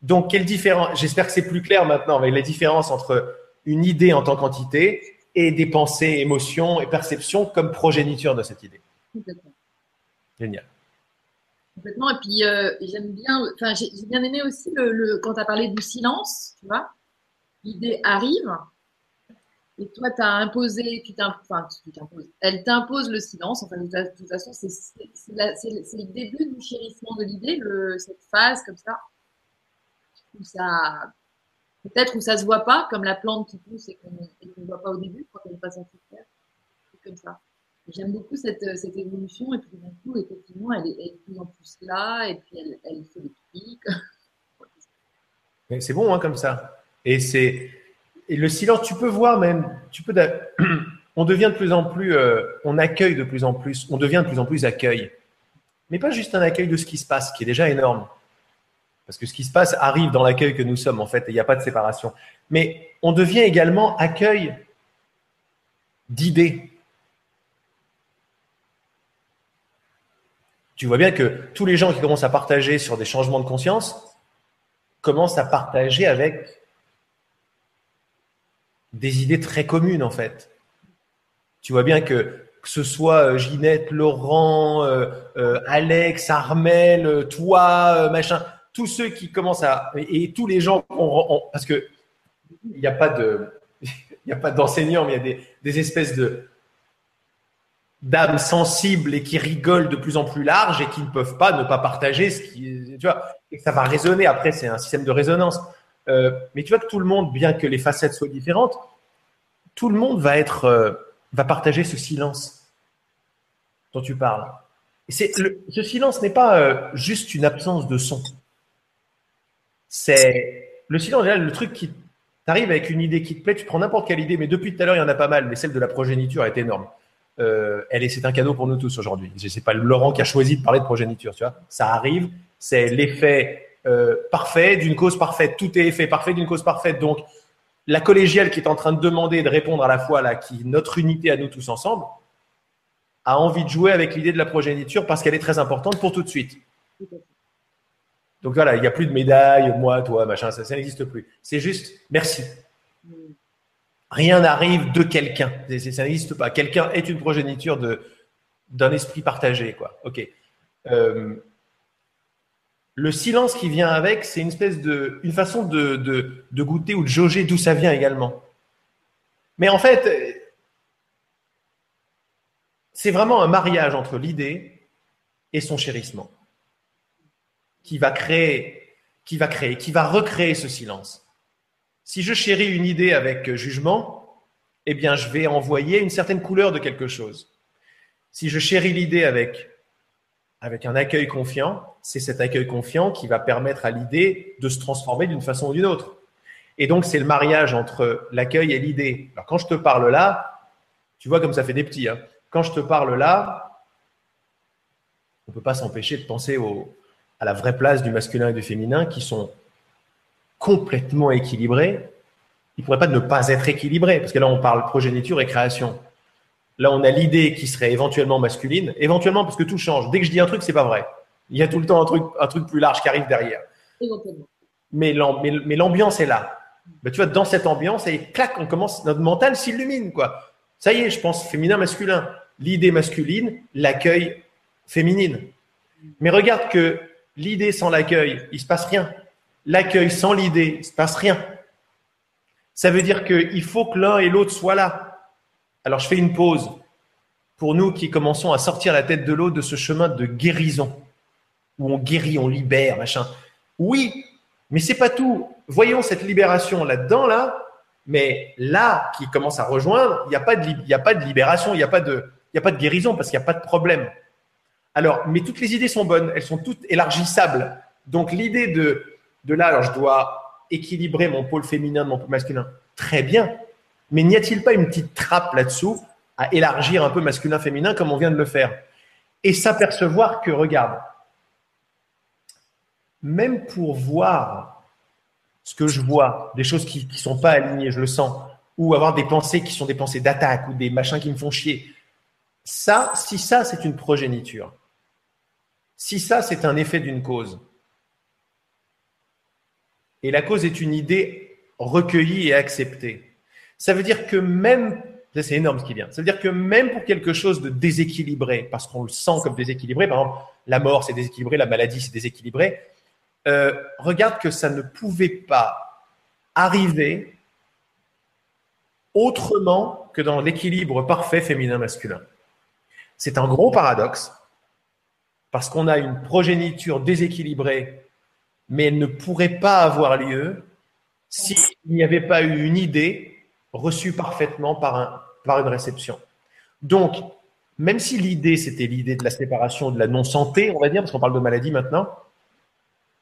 S1: Donc, quelle différence J'espère que c'est plus clair maintenant avec la différence entre une idée en tant qu'entité et des pensées, émotions et perceptions comme progéniture de cette idée. Génial.
S2: Complètement. Et puis, euh, j'aime bien, enfin, j'ai bien aimé aussi le, quand tu as parlé du silence, tu vois. L'idée arrive, et toi, tu as imposé, tu enfin, t'imposes, elle t'impose le silence. Enfin, de toute façon, c'est le début du chérissement de l'idée, cette phase comme ça, où ça, peut-être où ça se voit pas, comme la plante qui pousse et qu'on ne voit pas au début quand elle n'est pas censée faire. C'est comme ça. J'aime beaucoup cette, cette, évolution et puis d'un coup, effectivement, elle est, elle est, de plus en plus là et puis elle, elle fait des trucs.
S1: c'est bon hein, comme ça. Et c'est et le silence, tu peux voir même, tu peux, [CLEARS THROAT] on devient de plus en plus, euh, on accueille de plus en plus, on devient de plus en plus accueil. Mais pas juste un accueil de ce qui se passe, qui est déjà énorme. Parce que ce qui se passe arrive dans l'accueil que nous sommes, en fait, et il n'y a pas de séparation. Mais on devient également accueil d'idées. Tu vois bien que tous les gens qui commencent à partager sur des changements de conscience commencent à partager avec des idées très communes en fait. Tu vois bien que ce soit euh, Ginette, Laurent, euh, euh, Alex, Armel, toi, machin, tous ceux qui commencent à et, tous les gens parce que il n'y a pas de [LAUGHS] d'enseignants, mais il y a des, des espèces de d'âmes sensibles et qui rigolent de plus en plus large et qui ne peuvent pas ne pas partager ce qui tu vois et ça va résonner après c'est un système de résonance euh, mais tu vois que tout le monde, bien que les facettes soient différentes, tout le monde va être, euh, va partager ce silence dont tu parles. Ce silence n'est pas euh, juste une absence de son. C'est le silence, le truc qui, Tu arrives avec une idée qui te plaît, tu prends n'importe quelle idée, mais depuis tout à l'heure, il y en a pas mal, mais celle de la progéniture est énorme. Elle est, c'est un cadeau pour nous tous aujourd'hui. C'est pas Laurent qui a choisi de parler de progéniture, tu vois. Ça arrive, c'est l'effet euh, parfait d'une cause parfaite. Tout est effet parfait d'une cause parfaite. Donc, la collégiale qui est en train de demander de répondre à la fois là, qui notre unité à nous tous ensemble, a envie de jouer avec l'idée de la progéniture parce qu'elle est très importante pour tout de suite. Donc voilà, il n'y a plus de médailles, moi, toi, machin, ça, ça n'existe plus. C'est juste merci. Rien n'arrive de quelqu'un. Ça n'existe pas. Quelqu'un est une progéniture de d'un esprit partagé, quoi. Ok. Euh, le silence qui vient avec, c'est une espèce de, une façon de, de, de goûter ou de jauger d'où ça vient également. Mais en fait, c'est vraiment un mariage entre l'idée et son chérissement qui va créer, qui va créer, qui va recréer ce silence. Si je chéris une idée avec jugement, eh bien, je vais envoyer une certaine couleur de quelque chose. Si je chéris l'idée avec, avec un accueil confiant, c'est cet accueil confiant qui va permettre à l'idée de se transformer d'une façon ou d'une autre. Et donc, c'est le mariage entre l'accueil et l'idée. Alors, quand je te parle là, tu vois comme ça fait des petits. Hein. Quand je te parle là, on ne peut pas s'empêcher de penser à la vraie place du masculin et du féminin qui sont complètement équilibrés. Il ne pourrait pas ne pas être équilibrés, parce que là, on parle progéniture et création. Là, on a l'idée qui serait éventuellement masculine, éventuellement parce que tout change. Dès que je dis un truc, c'est pas vrai. Il y a tout le temps un truc, un truc plus large qui arrive derrière. Mais l'ambiance est là. Ben, tu vois, dans cette ambiance, et clac, on commence, notre mental s'illumine, quoi. Ça y est, je pense féminin, masculin. L'idée masculine, l'accueil féminine. Mais regarde que l'idée sans l'accueil, il se passe rien. L'accueil sans l'idée, il se passe rien. Ça veut dire qu'il faut que l'un et l'autre soient là. Alors je fais une pause pour nous qui commençons à sortir la tête de l'eau de ce chemin de guérison, où on guérit, on libère, machin. Oui, mais c'est pas tout. Voyons cette libération là-dedans, là, mais là, qui commence à rejoindre, il n'y a, pas de, a pas de libération, il n'y a, pas de, a pas de guérison parce qu'il n'y a pas de problème. Alors, mais toutes les idées sont bonnes, elles sont toutes élargissables. Donc l'idée de, de là, alors je dois équilibrer mon pôle féminin, mon pôle masculin, très bien. Mais n'y a-t-il pas une petite trappe là-dessous à élargir un peu masculin-féminin comme on vient de le faire? Et s'apercevoir que, regarde, même pour voir ce que je vois, des choses qui ne sont pas alignées, je le sens, ou avoir des pensées qui sont des pensées d'attaque ou des machins qui me font chier, ça, si ça c'est une progéniture, si ça c'est un effet d'une cause, et la cause est une idée recueillie et acceptée, ça veut dire que même, c'est énorme ce qui vient, ça veut dire que même pour quelque chose de déséquilibré, parce qu'on le sent comme déséquilibré, par exemple, la mort c'est déséquilibré, la maladie c'est déséquilibré, euh, regarde que ça ne pouvait pas arriver autrement que dans l'équilibre parfait féminin-masculin. C'est un gros paradoxe, parce qu'on a une progéniture déséquilibrée, mais elle ne pourrait pas avoir lieu s'il n'y avait pas eu une idée reçu parfaitement par, un, par une réception. Donc, même si l'idée, c'était l'idée de la séparation, de la non-santé, on va dire, parce qu'on parle de maladie maintenant,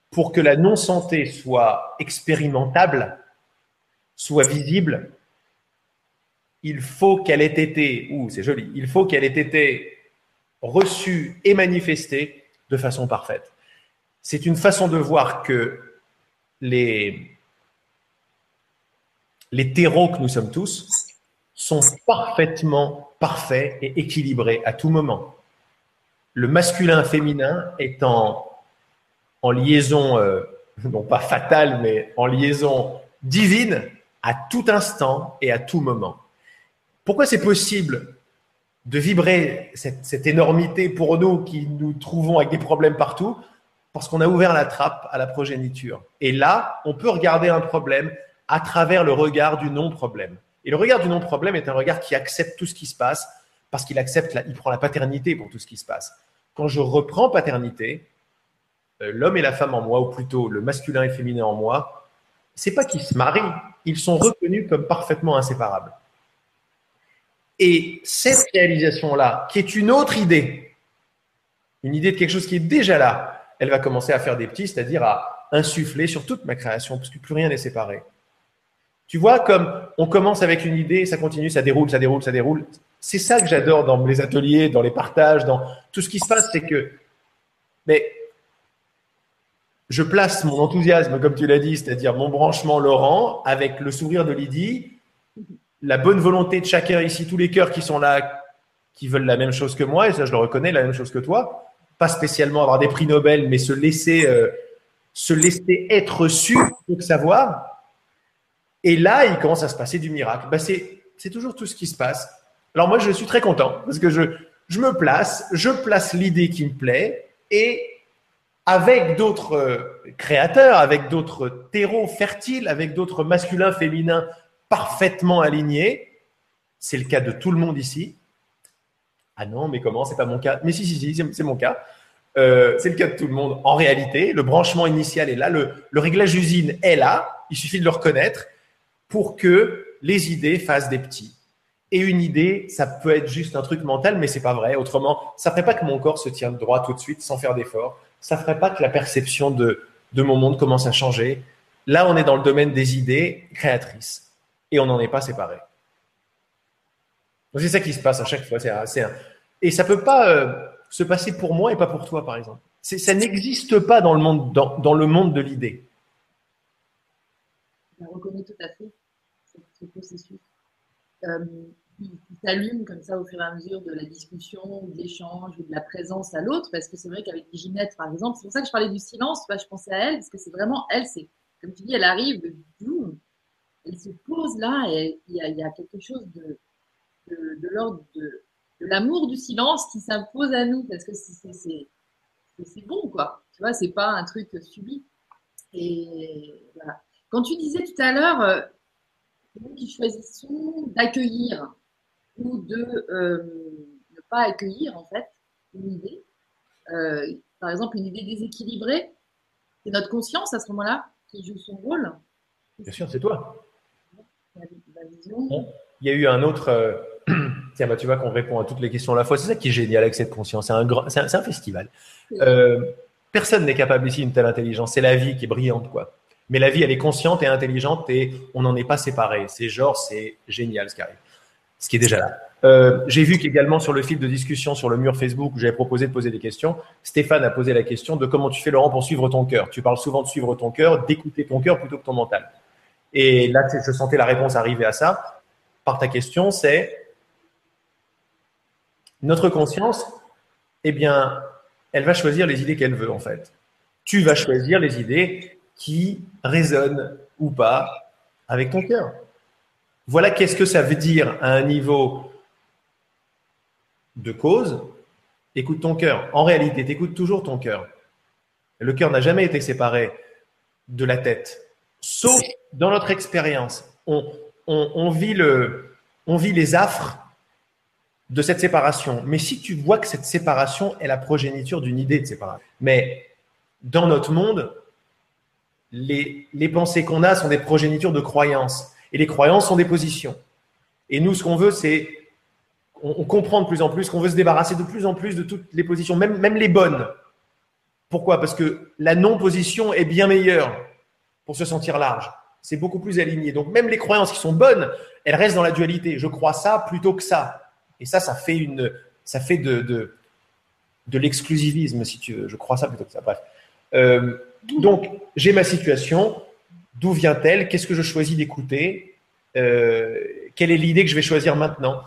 S1: pour que la non-santé soit expérimentable, soit visible, il faut qu'elle ait été, ou c'est joli, il faut qu'elle ait été reçue et manifestée de façon parfaite. C'est une façon de voir que les, les terreaux que nous sommes tous sont parfaitement parfaits et équilibrés à tout moment. Le masculin féminin est en, liaison, euh, non pas fatale, mais en liaison divine à tout instant et à tout moment. Pourquoi c'est possible de vibrer cette, énormité pour nous qui nous trouvons avec des problèmes partout? Parce qu'on a ouvert la trappe à la progéniture. Et là, on peut regarder un problème à travers le regard du non-problème. Et le regard du non-problème est un regard qui accepte tout ce qui se passe parce qu'il accepte, il prend la paternité pour tout ce qui se passe. Quand je reprends paternité, euh, l'homme et la femme en moi, ou plutôt le masculin et féminin en moi, c'est pas qu'ils se marient, ils sont reconnus comme parfaitement inséparables. Et cette réalisation-là, qui est une autre idée, une idée de quelque chose qui est déjà là, elle va commencer à faire des petits, c'est-à-dire à insuffler sur toute ma création, parce que plus rien n'est séparé Tu vois, comme on commence avec une idée, ça continue, ça déroule, ça déroule, ça déroule. C'est ça que j'adore dans les ateliers, dans les partages, dans tout ce qui se passe, c'est que, mais je place mon enthousiasme, comme tu l'as dit, c'est-à-dire mon branchement Laurent, avec le sourire de Lydie, la bonne volonté de chacun ici, tous les cœurs qui sont là, qui veulent la même chose que moi, et ça je le reconnais, la même chose que toi, pas spécialement avoir des prix Nobel, mais se laisser, euh, se laisser être su pour savoir. Et là, il commence à se passer du miracle. Bah, c'est, toujours tout ce qui se passe. Alors moi, je suis très content parce que je, me place, je place l'idée qui me plaît et avec d'autres euh, créateurs, avec d'autres terreaux fertiles, avec d'autres masculins, féminins parfaitement alignés. C'est le cas de tout le monde ici. Ah non, mais comment? C'est pas mon cas. Mais si, si, si, c'est mon cas. Euh, c'est le cas de tout le monde. En réalité, le branchement initial est là, le, réglage d'usine est là. Il suffit de le reconnaître pour que les idées fassent des petits. Et une idée, ça peut être juste un truc mental, mais c'est pas vrai. Autrement, ça ferait pas que mon corps se tienne droit tout de suite sans faire d'effort. Ça ferait pas que la perception de, mon monde commence à changer. Là, on est dans le domaine des idées créatrices et on n'en est pas séparés. C'est ça qui se passe à chaque fois. C'est et ça peut pas euh, se passer pour moi et pas pour toi, par exemple. Ça n'existe pas dans le monde, dans, dans le monde de l'idée.
S2: Je reconnais tout à fait ce processus. Euh, qui, s'allume comme ça au fur et à mesure de la discussion, de l'échange, de la présence à l'autre. Parce que c'est vrai qu'avec Ginette, par exemple, c'est pour ça que je parlais du silence. je pensais à elle, parce que c'est vraiment elle, c'est comme tu dis, elle arrive de elle se pose là et il y a, quelque chose de, de, l'ordre de, l'amour du silence qui s'impose à nous parce que c'est bon, quoi. Tu vois, c'est pas un truc subi. Et voilà. Quand tu disais tout à l'heure, euh, nous qui choisissons d'accueillir ou de euh, ne pas accueillir en fait une idée. Euh, par exemple, une idée déséquilibrée, c'est notre conscience à ce moment-là qui joue son rôle.
S1: Bien sûr, c'est toi. Il y a eu un autre. Euh, [CLEARS THROAT] tiens, bah, tu vois qu'on répond à toutes les questions à la fois. C'est ça qui est génial avec cette conscience. C'est un, grand... c'est un, festival. personne n'est capable ici d'une telle intelligence. C'est la vie qui est brillante, quoi. Mais la vie, elle est consciente et intelligente et on n'en est pas séparés. C'est genre, c'est génial ce qui arrive. Ce qui est déjà là. Euh, j'ai vu qu'également sur le fil de discussion sur le mur Facebook où j'avais proposé de poser des questions, Stéphane a posé la question de comment tu fais Laurent pour suivre ton cœur. Tu parles souvent de suivre ton cœur, d'écouter ton cœur plutôt que ton mental. Et là, je sentais la réponse arriver à ça. Par ta question, c'est notre conscience, eh bien, elle va choisir les idées qu'elle veut en fait. Tu vas choisir les idées qui résonne ou pas avec ton cœur. Voilà qu'est-ce que ça veut dire à un niveau de cause. Écoute ton cœur. En réalité, tu écoutes toujours ton cœur. Le cœur n'a jamais été séparé de la tête, sauf dans notre expérience. On vit les affres de cette séparation. Mais si tu vois que cette séparation est la progéniture d'une idée de séparation, mais dans notre monde, les, pensées qu'on a sont des progénitures de croyances. Et les croyances sont des positions. Et nous, ce qu'on veut, c'est, on, comprend de plus en plus qu'on veut se débarrasser de plus en plus de toutes les positions, même, même les bonnes. Pourquoi? Parce que la non-position est bien meilleure pour se sentir large. C'est beaucoup plus aligné. Donc même les croyances qui sont bonnes, elles restent dans la dualité. Je crois ça plutôt que ça. Et ça, ça fait une, ça fait de, de, de l'exclusivisme, si tu veux. Je crois ça plutôt que ça. Bref. Euh, donc, j'ai ma situation. D'où vient-elle? Qu'est-ce que je choisis d'écouter? Euh, Quelle est l'idée que je vais choisir maintenant?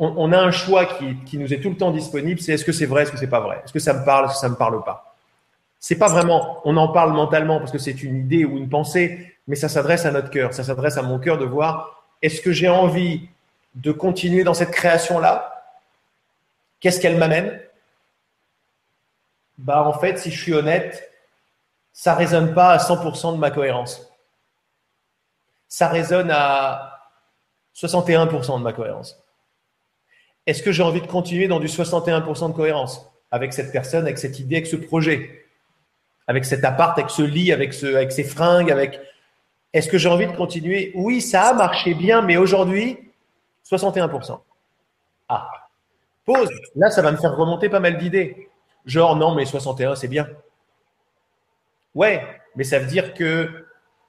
S1: On, a un choix qui, nous est tout le temps disponible. C'est est-ce que c'est vrai, est-ce que c'est pas vrai? Est-ce que ça me parle, est-ce que ça me parle pas? C'est pas vraiment. On en parle mentalement parce que c'est une idée ou une pensée, mais ça s'adresse à notre cœur. Ça s'adresse à mon cœur de voir est-ce que j'ai envie de continuer dans cette création là Qu'est-ce qu'elle m'amène? Bah en fait, si je suis honnête, ça résonne pas à 100% de ma cohérence. Ça résonne à 61% de ma cohérence. Est-ce que j'ai envie de continuer dans du 61% de cohérence avec cette personne, avec cette idée, avec ce projet, avec cet appart, avec ce lit, avec, ce, avec ces fringues, avec. Est-ce que j'ai envie de continuer? Oui, ça a marché bien, mais aujourd'hui, 61%. Ah, pause. Là, ça va me faire remonter pas mal d'idées. Genre, non, mais 61, c'est bien. Ouais, mais ça veut dire que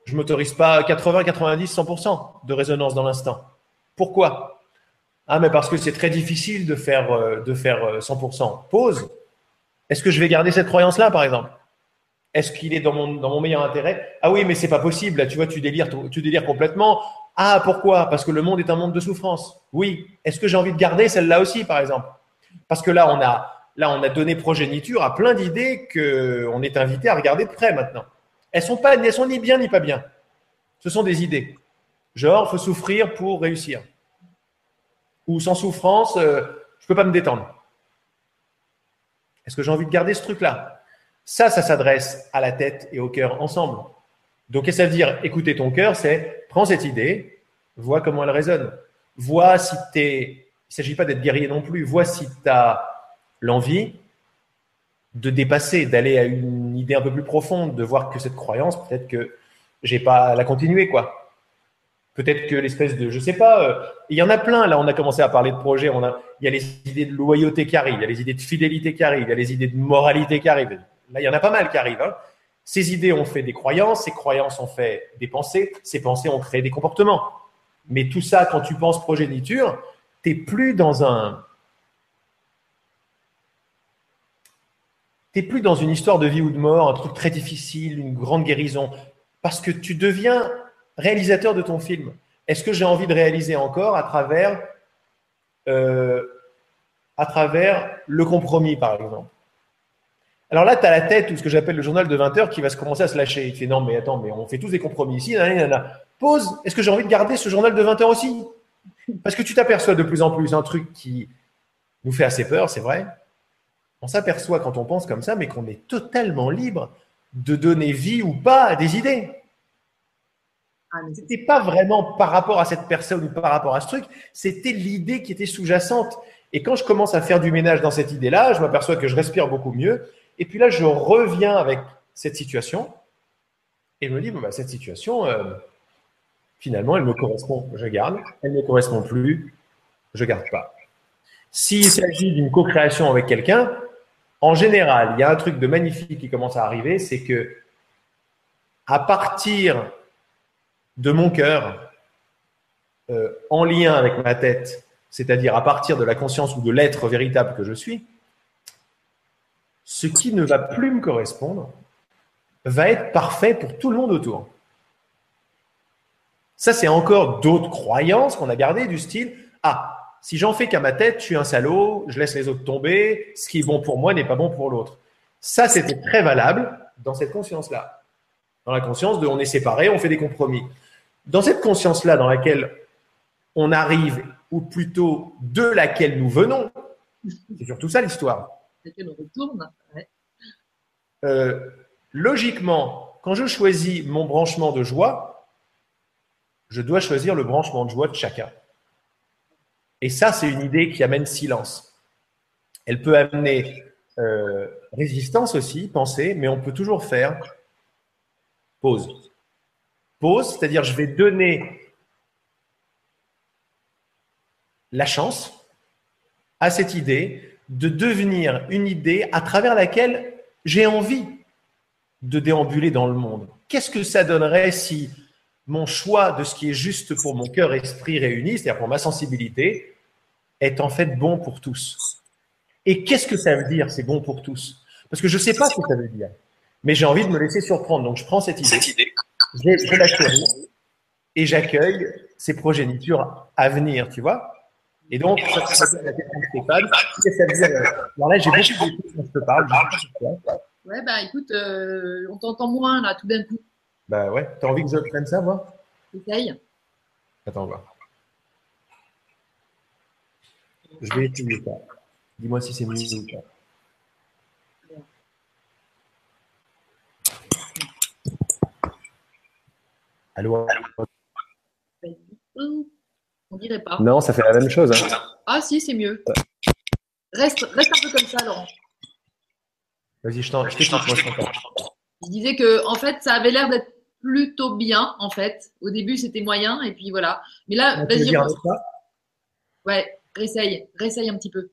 S1: Je m'autorise pas 80, 90, 100% de résonance dans l'instant. Pourquoi? Ah, mais parce que c'est très difficile de faire, euh, de faire 100%. Euh, Pause. Est-ce que je vais garder cette croyance-là, par exemple? Est-ce qu'il est dans mon, meilleur intérêt? Ah oui, mais c'est pas possible. Là, tu vois, tu délires, tu délires complètement. Ah, pourquoi? Parce que le monde est un monde de souffrance. Oui. Est-ce que j'ai envie de garder celle-là aussi, par exemple? Parce que là, on a, là, on a donné progéniture à plein d'idées qu'on est invité à regarder de près maintenant. Elles sont pas, elles sont ni bien ni pas bien. Ce sont des idées. Genre, faut souffrir pour réussir. Ou sans souffrance, euh, je peux pas me détendre. Est-ce que j'ai envie de garder ce truc-là? Ça, ça s'adresse à la tête et au cœur ensemble. Donc, que ça veut dire Écouter ton cœur, c'est prends cette idée, vois comment elle résonne. Vois si tu es. Il ne s'agit pas d'être guerrier non plus. Vois si tu as l'envie de dépasser, d'aller à une idée un peu plus profonde, de voir que cette croyance, peut-être que j'ai pas à la continuer, quoi. Peut-être que l'espèce de, je sais pas, euh, il y en a plein. Là, on a commencé à parler de projets. On a, il y a les idées de loyauté qui arrivent, il y a les idées de fidélité qui arrivent, il y a les idées de moralité qui arrivent. Là, il y en a pas mal qui arrivent. Hein. Ces idées ont fait des croyances, ces croyances ont fait des pensées, ces pensées ont créé des comportements. Mais tout ça, quand tu penses progéniture, t'es plus dans un, t'es plus dans une histoire de vie ou de mort, un truc très difficile, une grande guérison, parce que tu deviens réalisateur de ton film. Est-ce que j'ai envie de réaliser encore à travers, euh, à travers le compromis, par exemple? Alors là, tu as la tête, ou ce que j'appelle le journal de 20 heures, qui va se commencer à se lâcher. Il fait non, mais attends, mais on fait tous des compromis ici. Pause. Est-ce que j'ai envie de garder ce journal de 20 heures aussi? Parce que tu t'aperçois de plus en plus un truc qui nous fait assez peur, c'est vrai, on s'aperçoit quand on pense comme ça, mais qu'on est totalement libre de donner vie ou pas à des idées. Ah, c'était pas vraiment par rapport à cette personne ou par rapport à ce truc, c'était l'idée qui était sous-jacente. Et quand je commence à faire du ménage dans cette idée-là, je m'aperçois que je respire beaucoup mieux. Et puis là, je reviens avec cette situation et je me dis, bah, cette situation, euh, finalement, elle me correspond, je garde. Elle ne me correspond plus, je garde pas. S'il s'agit d'une co-création avec quelqu'un, en général, il y a un truc de magnifique qui commence à arriver, c'est que à partir de mon cœur, euh, en lien avec ma tête, c'est-à-dire à partir de la conscience ou de l'être véritable que je suis, ce qui ne va plus me correspondre va être parfait pour tout le monde autour. Ça, c'est encore d'autres croyances qu'on a gardées du style, ah, si j'en fais qu'à ma tête, je suis un salaud, je laisse les autres tomber, ce qui est bon pour moi n'est pas bon pour l'autre. Ça, c'était très valable dans cette conscience-là. Dans la conscience de on est séparés, on fait des compromis. Dans cette conscience-là, dans laquelle on arrive, ou plutôt de laquelle nous venons, c'est surtout ça l'histoire.
S2: Laquelle on retourne.
S1: Euh, logiquement, quand je choisis mon branchement de joie, je dois choisir le branchement de joie de chacun. Et ça, c'est une idée qui amène silence. Elle peut amener euh, résistance aussi, penser, mais on peut toujours faire pause. Pause, c'est-à-dire je vais donner la chance à cette idée de devenir une idée à travers laquelle j'ai envie de déambuler dans le monde. Qu'est-ce que ça donnerait si mon choix de ce qui est juste pour mon cœur esprit réuni, c'est-à-dire pour ma sensibilité, est en fait bon pour tous. Et qu'est-ce que ça veut dire, c'est bon pour tous? Parce que je ne sais pas ce que ça veut dire. Mais j'ai envie de me laisser surprendre. Donc je prends cette idée, je, la chéris et j'accueille ces progénitures à venir, tu vois? Et donc, ça, c'est la question de Stéphane. Qu'est-ce que ça veut dire? Alors là, j'ai beaucoup de quand je te parle.
S2: Ouais, bah écoute, euh, on t'entend moins là, tout d'un coup.
S1: Bah ouais, t'as envie que je prenne ça, moi?
S2: Essaye.
S1: Attends, on va. Je vais essayer ça. Dis-moi si c'est mieux ou pas. Allô?
S2: On dirait pas.
S1: Non, ça fait la même chose. Hein.
S2: Ah si, c'est mieux. Reste, reste un peu comme ça, Laurent.
S1: Vas-y, je t'écoute, moi
S2: je Je disais que, en fait, ça avait l'air d'être plutôt bien, en fait. Au début, c'était moyen, et puis voilà. Mais là, vas-y. Ouais, réessaye, réessaye un petit peu.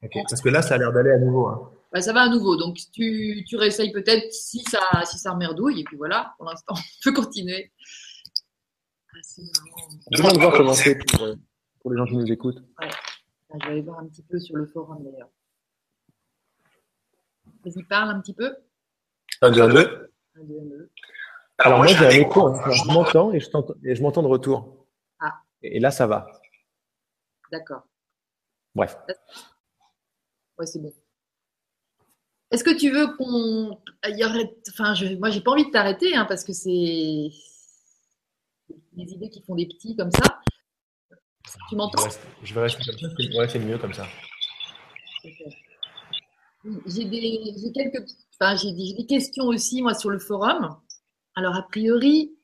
S1: parce que là, ça a l'air d'aller à nouveau. Hein.
S2: Bah, ça va à nouveau. Donc, tu, tu réessayes peut-être si ça, si ça merdouille. Et puis voilà, pour l'instant, [LAUGHS] on peut continuer.
S3: Ah, c'est marrant. Demande de voir comment c'est pour, euh, pour, les gens qui nous écoutent.
S2: Ouais. je vais aller voir un petit peu sur le forum d'ailleurs. Vas-y, parle un petit peu.
S1: 1, 2, 1, 2.
S2: 1, 2, 1, 2.
S3: Alors, moi, j'ai un écho. Hein. Je m'entends et je m'entends de retour.
S2: Ah.
S3: Et là, ça va.
S2: D'accord.
S3: Bref.
S2: Ouais, c'est bon. Est-ce que tu veux qu'on. Enfin, je... moi, j'ai pas envie de t'arrêter hein, parce que c'est des idées qui font des petits comme ça. Tu m'entends?
S1: Je vais rester comme ça. Ouais, c'est mieux comme ça.
S2: J'ai des... quelques. Enfin, j'ai des... des questions aussi, moi, sur le forum. Alors, a priori,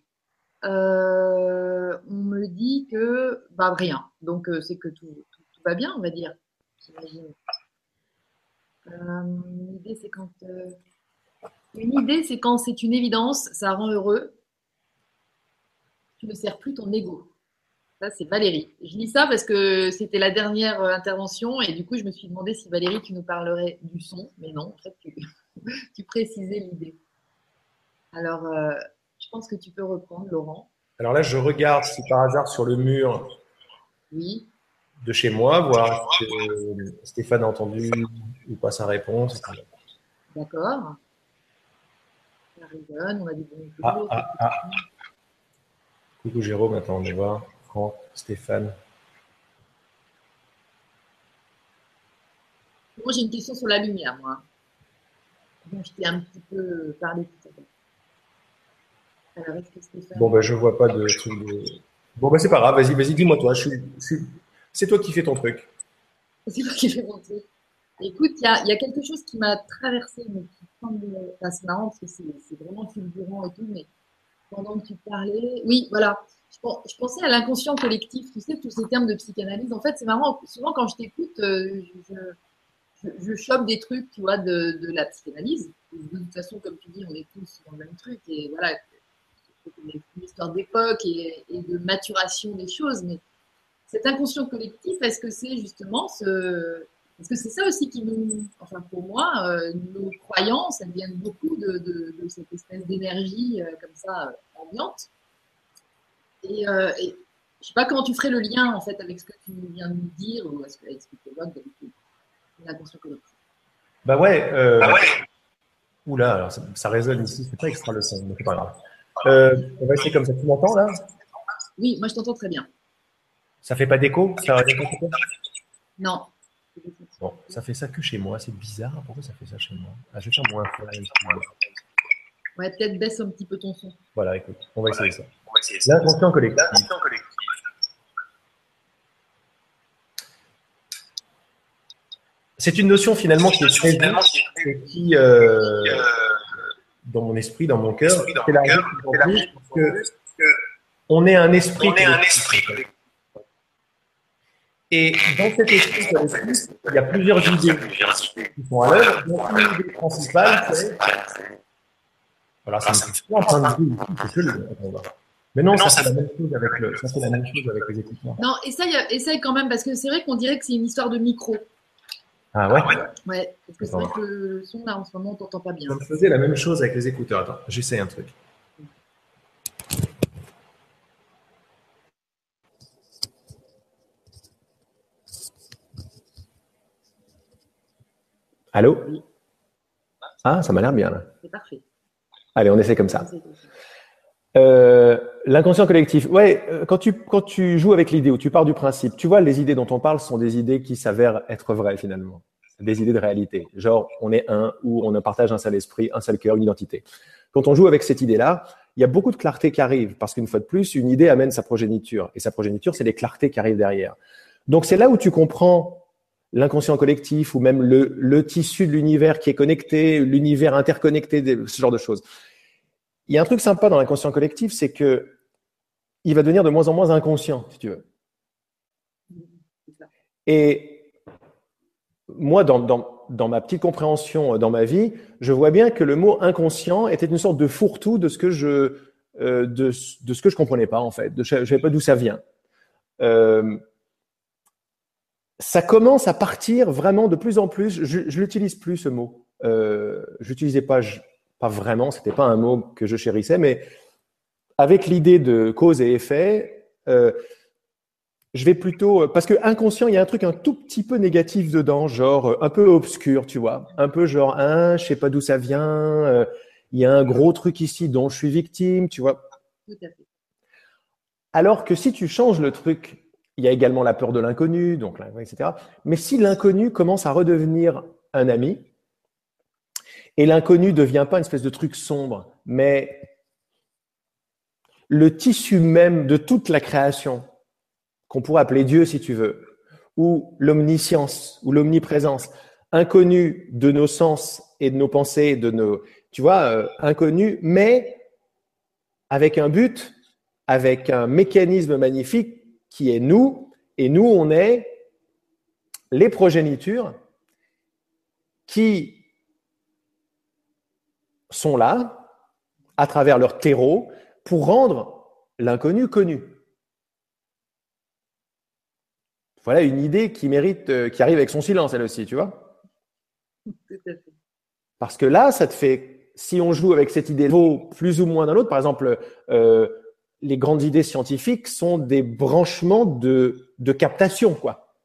S2: euh, on me dit que bah, rien. Donc, euh, c'est que tout, va bien, on va dire. J'imagine. Euh, une idée, c'est quand. C'est une évidence, ça rend heureux. Tu ne sers plus ton ego. Ça, c'est Valérie. Je lis ça parce que c'était la dernière intervention et du coup, je me suis demandé si Valérie, tu nous parlerais du son. Mais non, en fait, tu [LAUGHS] précisais l'idée. Alors, euh, je pense que tu peux reprendre, Laurent.
S1: Alors là, je regarde si par hasard sur le mur
S2: oui.
S1: de chez moi, voir si Stéphane a entendu ou pas sa réponse.
S2: D'accord. Ça résonne, on a des bons
S1: ah, ah, ah. Coucou Jérôme, attends, on va voir. Franck, Stéphane.
S2: Moi, j'ai une question sur la lumière, moi. Bon, je t'ai un petit peu parlé tout à l'heure.
S1: Bon, ben, je vois pas de truc de. Bon, ben, c'est pas grave, vas-y, vas-y, dis-moi toi. Je suis, C'est toi qui fais ton truc.
S2: C'est toi qui fais ton truc. Écoute, il y a, y a, quelque chose qui m'a traversé, mais qui enfin, c'est marrant parce que c'est vraiment fulgurant et tout, mais pendant que tu parlais, oui, voilà, je, pensais à l'inconscient collectif, tu sais, tous ces termes de psychanalyse. En fait, c'est marrant, souvent quand je t'écoute, euh, je, je, je, chope des trucs, tu vois, de, de la psychanalyse. De toute façon, comme tu dis, on est tous dans le même truc, et voilà, une histoire d'époque et, de maturation des choses, mais cet inconscient collectif, est-ce que c'est justement ce. Est-ce que c'est ça aussi qui nous. Enfin, pour moi, euh, nos croyances, elles viennent beaucoup de, de, cette espèce d'énergie euh, comme ça, euh, ambiante. Et, et je sais pas comment tu ferais le lien, en fait, avec ce que tu viens de nous dire, ou est-ce que, est-ce que tu évoques d'habitude l'inconscient collectif?
S1: Bah ouais. Bah ouais. Oula, alors ça, ça résonne ici, c'est pas extra le son, mais c'est pas grave. Euh, on va essayer comme ça. Tu m'entends là?
S2: Oui, moi je t'entends très bien.
S1: Ça fait pas d'écho? Ça...
S2: Non.
S1: Bon, ça fait ça que chez moi. C'est bizarre. Pourquoi ça fait ça chez moi? Ah, Je vais faire moins fort.
S2: Ouais, peut-être baisse un petit peu ton son.
S1: Voilà, écoute, on va essayer ça. L'inconscient collectif. C'est une notion finalement qui est très qui, euh, dans mon esprit, dans mon cœur, c'est la que on est un esprit. On est un esprit. Et dans cet esprit il y a plusieurs idées qui sont à l'œuvre. Donc, l'idée principale, c'est. Voilà, c'est un train de c'est mais non, ça, c'est la même chose avec le, ça c'est la même chose avec les équipements.
S2: Non, essaye, essaye quand même parce que c'est vrai qu'on dirait que c'est une histoire de micro.
S1: Ah ouais
S2: Ouais, parce que c'est vrai que le son là en ce moment on t'entend pas bien.
S1: Je faisais la même chose avec les écouteurs. Attends, j'essaie un truc. Allô? Ah, ça m'a l'air bien là.
S2: C'est parfait.
S1: Allez, on essaie comme ça. Euh, l'inconscient collectif. Ouais, euh, quand tu, quand tu joues avec l'idée ou tu pars du principe, tu vois, les idées dont on parle sont des idées qui s'avèrent être vraies finalement. Des idées de réalité. Genre, on est un ou on partage un seul esprit, un seul cœur, une identité. Quand on joue avec cette idée-là, il y a beaucoup de clarté qui arrive parce qu'une fois de plus, une idée amène sa progéniture et sa progéniture, c'est les clartés qui arrivent derrière. Donc c'est là où tu comprends l'inconscient collectif ou même le, le tissu de l'univers qui est connecté, l'univers interconnecté, ce genre de choses. Il y a un truc sympa dans l'inconscient collectif, c'est que il va devenir de moins en moins inconscient, si tu veux. Et moi, dans, ma petite compréhension euh, dans ma vie, je vois bien que le mot inconscient était une sorte de fourre-tout de ce que je euh, de, ce que je comprenais pas en fait. Je ne savais pas d'où ça vient. Euh, ça commence à partir vraiment de plus en plus. Je, je l'utilise plus ce mot. Euh, je l'utilisais pas, pas vraiment. C'était pas un mot que je chérissais, mais avec l'idée de cause et effet, euh, je vais plutôt parce que inconscient, il y a un truc un tout petit peu négatif dedans, genre euh, un peu obscur, tu vois, un peu genre hein, je sais pas d'où ça vient. euh, il y a un gros truc ici dont je suis victime, tu vois.
S2: Tout à fait.
S1: Alors que si tu changes le truc, il y a également la peur de l'inconnu, donc etc. Mais si l'inconnu commence à redevenir un ami, et l'inconnu devient pas une espèce de truc sombre, mais le tissu même de toute la création, qu'on pourrait appeler Dieu si tu veux, ou l'omniscience, ou l'omniprésence, inconnu de nos sens et de nos pensées, de nos, tu vois, euh, inconnu, mais avec un but, avec un mécanisme magnifique qui est nous, et nous, on est les progénitures qui sont là, à travers leur terreau, pour rendre l'inconnu connu. Voilà une idée qui mérite, euh, qui arrive avec son silence, elle aussi, tu vois. Parce que là, ça te fait, si on joue avec cette idée plus ou moins d'un autre, par exemple, euh, les grandes idées scientifiques sont des branchements de, de captation, quoi.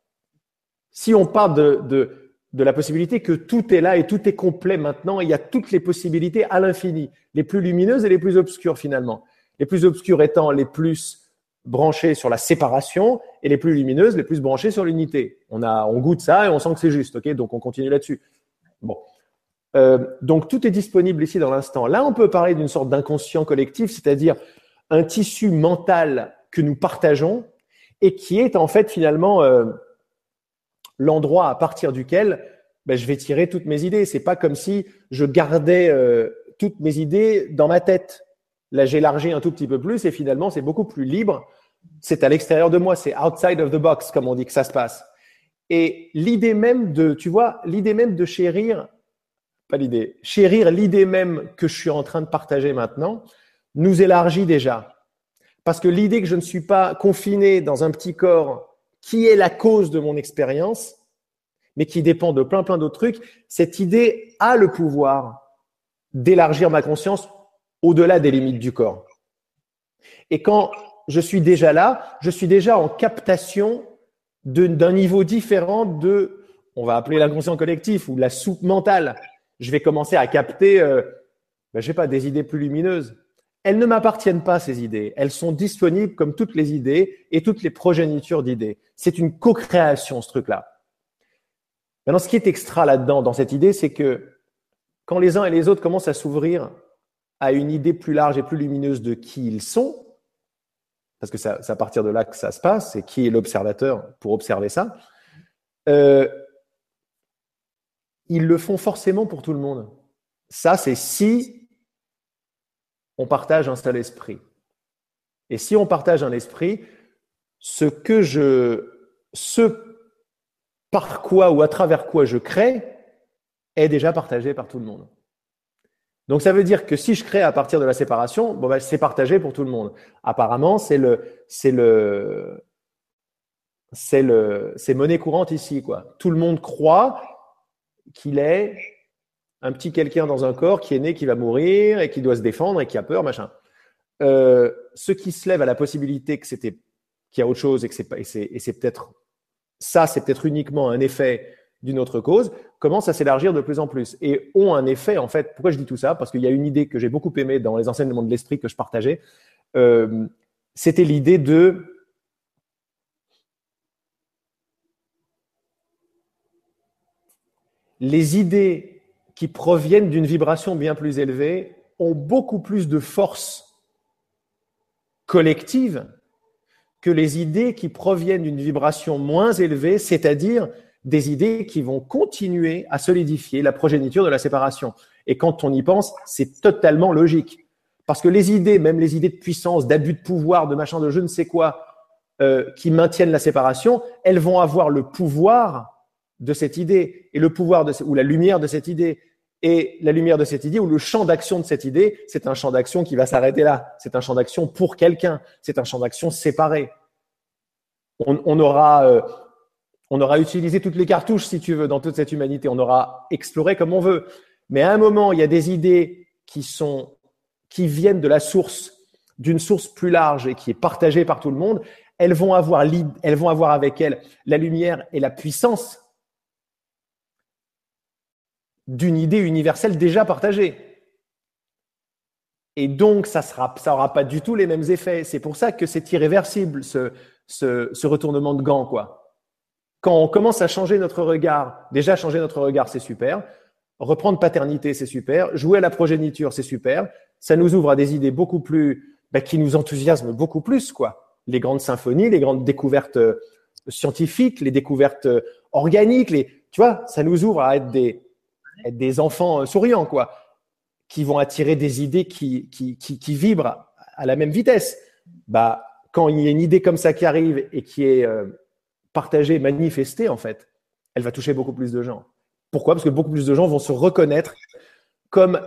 S1: Si on part de, de, de la possibilité que tout est là et tout est complet maintenant, il y a toutes les possibilités à l'infini, les plus lumineuses et les plus obscures finalement. Les plus obscures étant les plus branchées sur la séparation et les plus lumineuses les plus branchées sur l'unité. On a, on goûte ça et on sent que c'est juste, ok? Donc on continue là-dessus. Bon. Euh, donc tout est disponible ici dans l'instant. Là, on peut parler d'une sorte d'inconscient collectif, c'est-à-dire un tissu mental que nous partageons et qui est en fait finalement euh, l'endroit à partir duquel ben, je vais tirer toutes mes idées. C'est pas comme si je gardais euh, toutes mes idées dans ma tête. Là, j'élargis un tout petit peu plus et finalement, c'est beaucoup plus libre. C'est à l'extérieur de moi, c'est outside of the box, comme on dit que ça se passe. Et l'idée même de, tu vois, l'idée même de chérir, pas l'idée, chérir l'idée même que je suis en train de partager maintenant, nous élargit déjà. Parce que l'idée que je ne suis pas confiné dans un petit corps qui est la cause de mon expérience, mais qui dépend de plein plein d'autres trucs, cette idée a le pouvoir d'élargir ma conscience au-delà des limites du corps. Et quand je suis déjà là, je suis déjà en captation d'un niveau différent de, on va appeler l'inconscient collectif ou la soupe mentale. Je vais commencer à capter, euh, ben, je sais pas, des idées plus lumineuses. Elles ne m'appartiennent pas, ces idées. Elles sont disponibles comme toutes les idées et toutes les progénitures d'idées. C'est une co-création, ce truc-là. Maintenant, ce qui est extra là-dedans, dans cette idée, c'est que quand les uns et les autres commencent à s'ouvrir à une idée plus large et plus lumineuse de qui ils sont, parce que c'est à partir de là que ça se passe, c'est qui est l'observateur pour observer ça, euh, ils le font forcément pour tout le monde. Ça, c'est si on partage un seul esprit. Et si on partage un esprit, ce que je, ce par quoi ou à travers quoi je crée est déjà partagé par tout le monde. Donc ça veut dire que si je crée à partir de la séparation, bon ben, c'est partagé pour tout le monde. Apparemment, c'est le, c'est le, c'est le, c'est monnaie courante ici quoi. Tout le monde croit qu'il est un petit quelqu'un dans un corps qui est né, qui va mourir et qui doit se défendre et qui a peur, machin. Euh, ceux qui se lèvent à la possibilité que c'était, qu'il y a autre chose et que c'est et c'est peut-être ça, c'est peut-être uniquement un effet d'une autre cause, commencent à s'élargir de plus en plus et ont un effet, en fait, pourquoi je dis tout ça? Parce qu'il y a une idée que j'ai beaucoup aimée dans les enseignements de l'esprit que je partageais, euh, c'était l'idée de les idées qui proviennent d'une vibration bien plus élevée ont beaucoup plus de force collective que les idées qui proviennent d'une vibration moins élevée, c'est-à-dire des idées qui vont continuer à solidifier la progéniture de la séparation. Et quand on y pense, c'est totalement logique. Parce que les idées, même les idées de puissance, d'abus de pouvoir, de machin, de je ne sais quoi, euh, qui maintiennent la séparation, elles vont avoir le pouvoir de cette idée et le pouvoir de, ou la lumière de cette idée. Et la lumière de cette idée ou le champ d'action de cette idée, c'est un champ d'action qui va s'arrêter là. C'est un champ d'action pour quelqu'un. C'est un champ d'action séparé. On, aura, euh, On aura utilisé toutes les cartouches, si tu veux, dans toute cette humanité. On aura exploré comme on veut. Mais à un moment, il y a des idées qui sont, qui viennent de la source, d'une source plus large et qui est partagée par tout le monde. Elles vont avoir, elles vont avoir avec elles la lumière et la puissance d'une idée universelle déjà partagée. Et donc, ça sera, ça aura pas du tout les mêmes effets. C'est pour ça que c'est irréversible, ce, ce, ce retournement de gants, quoi. Quand on commence à changer notre regard, déjà changer notre regard, c'est super. Reprendre paternité, c'est super. Jouer à la progéniture, c'est super. Ça nous ouvre à des idées beaucoup plus, bah, qui nous enthousiasment beaucoup plus, quoi. Les grandes symphonies, les grandes découvertes euh, scientifiques, les découvertes euh, organiques, les, tu vois, ça nous ouvre à être des, des enfants euh, souriants, quoi, qui vont attirer des idées qui, qui, qui, vibrent à la même vitesse. Bah, quand il y a une idée comme ça qui arrive et qui est partagée, manifestée, en fait, elle va toucher beaucoup plus de gens. Pourquoi? Parce que beaucoup plus de gens vont se reconnaître comme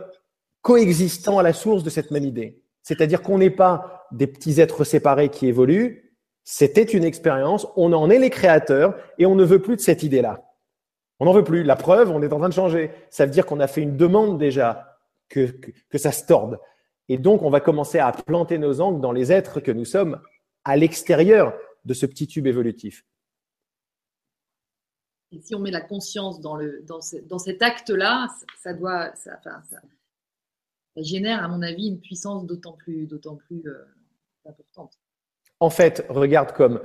S1: coexistant à la source de cette même idée. C'est-à-dire qu'on n'est pas des petits êtres séparés qui évoluent, c'était une expérience, on en est les créateurs et on ne veut plus de cette idée-là. On n'en veut plus. La preuve, on est en train de changer. Ça veut dire qu'on a fait une demande déjà que, que, que, ça se torde. Et donc, on va commencer à planter nos angles dans les êtres que nous sommes à l'extérieur de ce petit tube évolutif.
S2: Et si on met la conscience dans, le, dans, ce, dans cet acte-là, ça, doit, ça, enfin, ça, ça, génère, à mon avis, une puissance d'autant plus, d'autant plus euh, importante.
S1: En fait, regarde comme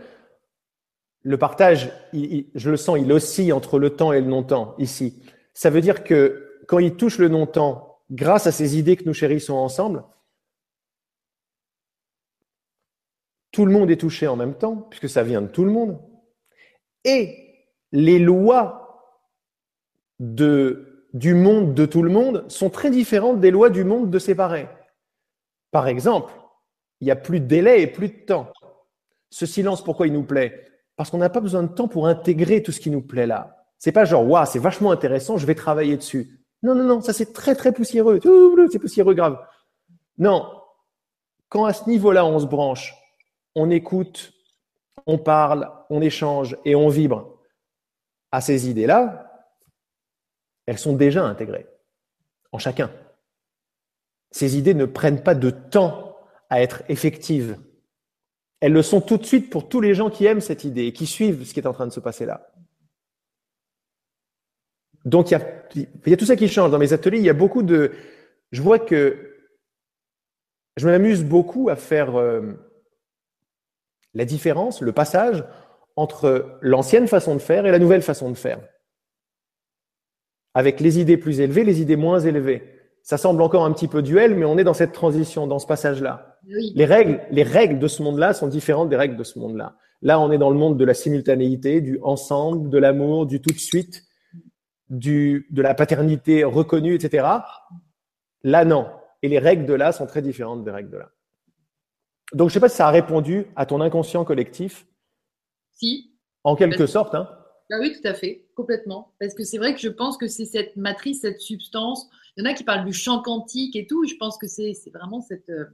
S1: le partage, je le sens, il oscille entre le temps et le non-temps ici. Ça veut dire que quand il touche le non-temps, grâce à ces idées que nous chérissons ensemble, tout le monde est touché en même temps, puisque ça vient de tout le monde. Et les lois du monde de tout le monde sont très différentes des lois du monde de séparés. Par exemple, il n'y a plus de délai et plus de temps. Ce silence, pourquoi il nous plaît? Parce qu'on n'a pas besoin de temps pour intégrer tout ce qui nous plaît là. C'est pas genre, waouh, c'est vachement intéressant, je vais travailler dessus. Non, non, non, ça c'est très, très poussiéreux. C'est poussiéreux grave. Non. Quand à ce niveau-là, on se branche, on écoute, on parle, on échange et on vibre, à ces idées-là, elles sont déjà intégrées en chacun. Ces idées ne prennent pas de temps à être effectives. Elles le sont tout de suite pour tous les gens qui aiment cette idée et qui suivent ce qui est en train de se passer là. Donc, il y a, tout ça qui change. Dans mes ateliers, il y a beaucoup de... Je vois que je m'amuse beaucoup à faire euh, la différence, le passage entre l'ancienne façon de faire et la nouvelle façon de faire. Avec les idées plus élevées, les idées moins élevées. Ça semble encore un petit peu duel, mais on est dans cette transition, dans ce passage-là.
S2: Oui.
S1: Les règles, les règles de ce monde-là sont différentes des règles de ce monde-là. Là, on est dans le monde de la simultanéité, du ensemble, de l'amour, du tout de suite, du, de la paternité reconnue, etc. Là, non. Et les règles de là sont très différentes des règles de là. Donc, je ne sais pas si ça a répondu à ton inconscient collectif.
S2: Si.
S1: En quelque sorte, hein.
S2: Ah oui, tout à fait, complètement. Parce que c'est vrai que je pense que c'est cette matrice, cette substance. Il y en a qui parlent du champ quantique et tout. Je pense que c'est vraiment cette. Euh...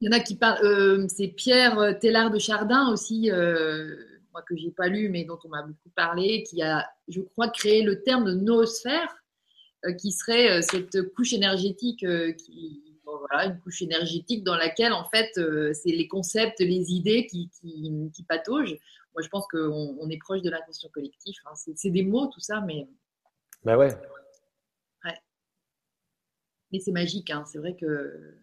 S2: Il y en a qui parlent. Euh, c'est Pierre Tellard de Chardin aussi, euh, moi que j'ai pas lu, mais dont on m'a beaucoup parlé, qui a, je crois, créé le terme de noosphère, euh, qui serait euh, cette couche énergétique euh, qui voilà, une couche énergétique dans laquelle, en fait, euh, c'est les concepts, les idées qui, qui, qui pataugent. Moi, je pense qu'on on est proche de l'inconscient collectif. Hein. C'est des mots, tout ça, mais.
S1: Ben. Ouais.
S2: Mais c'est magique, hein. c'est vrai que.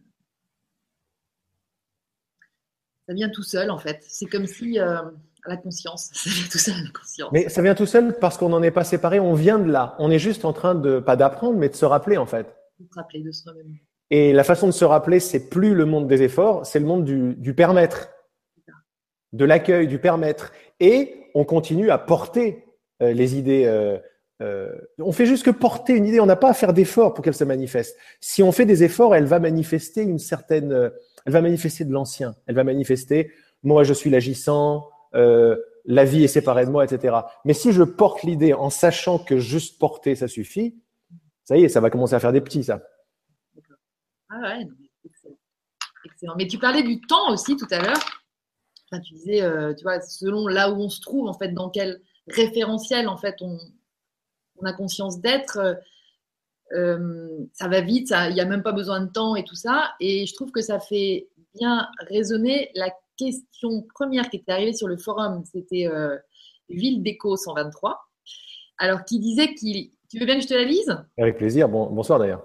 S2: Ça vient tout seul, en fait. C'est comme si. Euh, la conscience, [LAUGHS] ça vient tout seul, la conscience.
S1: Mais ça vient tout seul parce qu'on n'en est pas séparé, on vient de là. On est juste en train de, pas d'apprendre, mais de se rappeler, en fait.
S2: De se rappeler, de remémorer.
S1: Et la façon de se rappeler, c'est plus le monde des efforts, c'est le monde du, du permettre, de l'accueil, du permettre. Et on continue à porter euh, les idées. Euh, euh, on fait juste que porter une idée. On n'a pas à faire d'efforts pour qu'elle se manifeste. Si on fait des efforts, elle va manifester une certaine. euh, elle va manifester de l'ancien. Elle va manifester. Moi, je suis l'agissant. euh, la vie est séparée de moi, etc. Mais si je porte l'idée en sachant que juste porter, ça suffit, ça y est, ça va commencer à faire des petits, ça.
S2: Ah ouais, excellent. excellent. Mais tu parlais du temps aussi tout à l'heure. enfin, tu disais, tu vois, selon là où on se trouve, en fait, dans quel référentiel, en fait, on, on a conscience d'être, euh, euh, ça va vite, il n'y a même pas besoin de temps et tout ça. Et je trouve que ça fait bien résonner la question première qui était arrivée sur le forum, c'était euh, Ville Déco 123. Alors, qui disait qu'il. Tu veux bien que je te la lise?
S1: Avec plaisir. Bon, bonsoir d'ailleurs.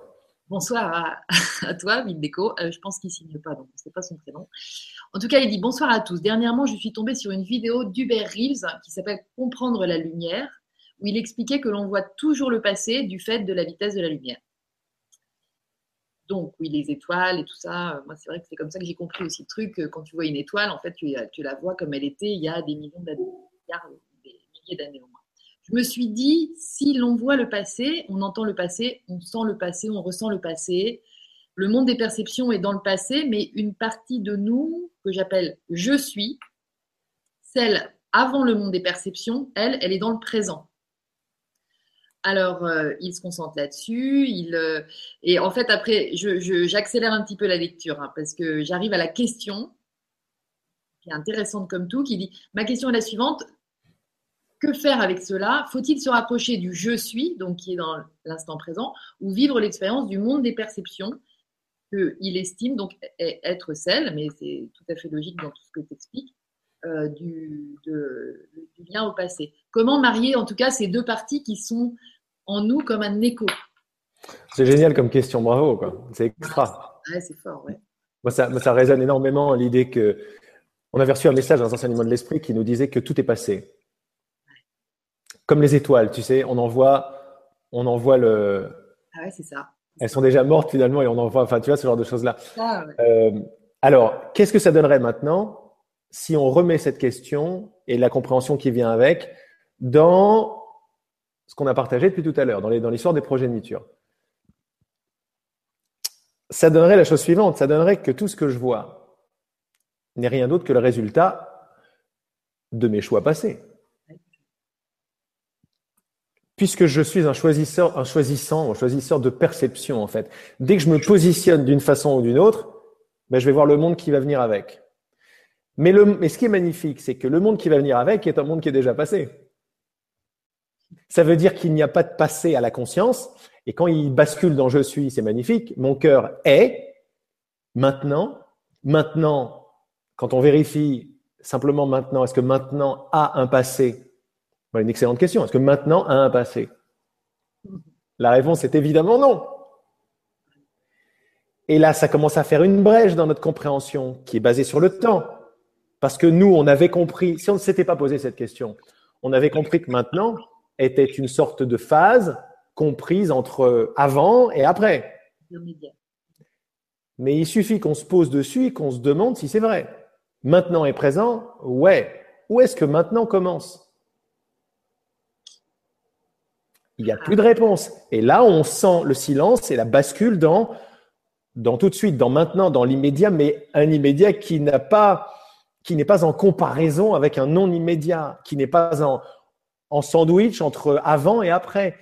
S2: Bonsoir à, toi, Ville Déco. Euh, je pense qu'il ne signe pas, donc ce n'est pas son prénom. En tout cas, il dit bonsoir à tous. Dernièrement, je suis tombée sur une vidéo d'Hubert Reeves qui s'appelle Comprendre la lumière, où il expliquait que l'on voit toujours le passé du fait de la vitesse de la lumière. Donc, oui, les étoiles et tout ça, moi, c'est vrai que c'est comme ça que j'ai compris aussi le truc. Quand tu vois une étoile, en fait, tu, tu la vois comme elle était il y a des millions d'années, des milliers d'années au moins je me suis dit, si l'on voit le passé, on entend le passé, on sent le passé, on ressent le passé. Le monde des perceptions est dans le passé, mais une partie de nous, que j'appelle je suis, celle avant le monde des perceptions, elle, elle est dans le présent. Alors, euh, il se concentre là-dessus. Euh, et en fait, après, j'accélère un petit peu la lecture hein, parce que j'arrive à la question, qui est intéressante comme tout, qui dit Ma question est la suivante que faire avec cela? Faut-il se rapprocher du je suis, donc qui est dans l'instant présent, ou vivre l'expérience du monde des perceptions qu'il estime donc être celle, mais c'est tout à fait logique dans tout ce que tu expliques, euh, du, lien au passé? Comment marier en tout cas ces deux parties qui sont en nous comme un écho
S1: C'est génial comme question, bravo, c'est extra.
S2: c'est fort, ouais.
S1: Moi, ça, ça résonne énormément l'idée que on avait reçu un message dans un enseignement de l'esprit qui nous disait que tout est passé comme les étoiles, tu sais, on envoie, on envoie le.
S2: Ah ouais, c'est ça.
S1: Elles sont déjà mortes finalement et on envoie, enfin, tu vois, ce genre de choses-là. Ah euh, alors, qu'est-ce que ça donnerait maintenant si on remet cette question et la compréhension qui vient avec dans ce qu'on a partagé depuis tout à l'heure, dans l'histoire des projets de Miture Ça donnerait la chose suivante, ça donnerait que tout ce que je vois n'est rien d'autre que le résultat de mes choix passés puisque je suis un un choisissant, un choisisseur de perception en fait. Dès que je me positionne d'une façon ou d'une autre, ben, je vais voir le monde qui va venir avec. Mais ce qui est magnifique, c'est que le monde qui va venir avec est un monde qui est déjà passé. Ça veut dire qu'il n'y a pas de passé à la conscience. Et quand il bascule dans je suis, c'est magnifique. Mon cœur est maintenant. Maintenant, quand on vérifie simplement maintenant, est-ce que maintenant a un passé? Une excellente question. Est-ce que maintenant a un passé? La réponse est évidemment non. Et là, ça commence à faire une brèche dans notre compréhension qui est basée sur le temps. Parce que nous, on avait compris, si on ne s'était pas posé cette question, on avait compris que maintenant était une sorte de phase comprise entre avant et après. Mais il suffit qu'on se pose dessus et qu'on se demande si c'est vrai. Maintenant est présent, ouais. Où est-ce que maintenant commence? Il n'y a plus de réponse. Et là, on sent le silence et la bascule dans, dans tout de suite, dans maintenant, dans l'immédiat, mais un immédiat qui n'a pas, qui n'est pas en comparaison avec un non immédiat, qui n'est pas en, en sandwich entre avant et après.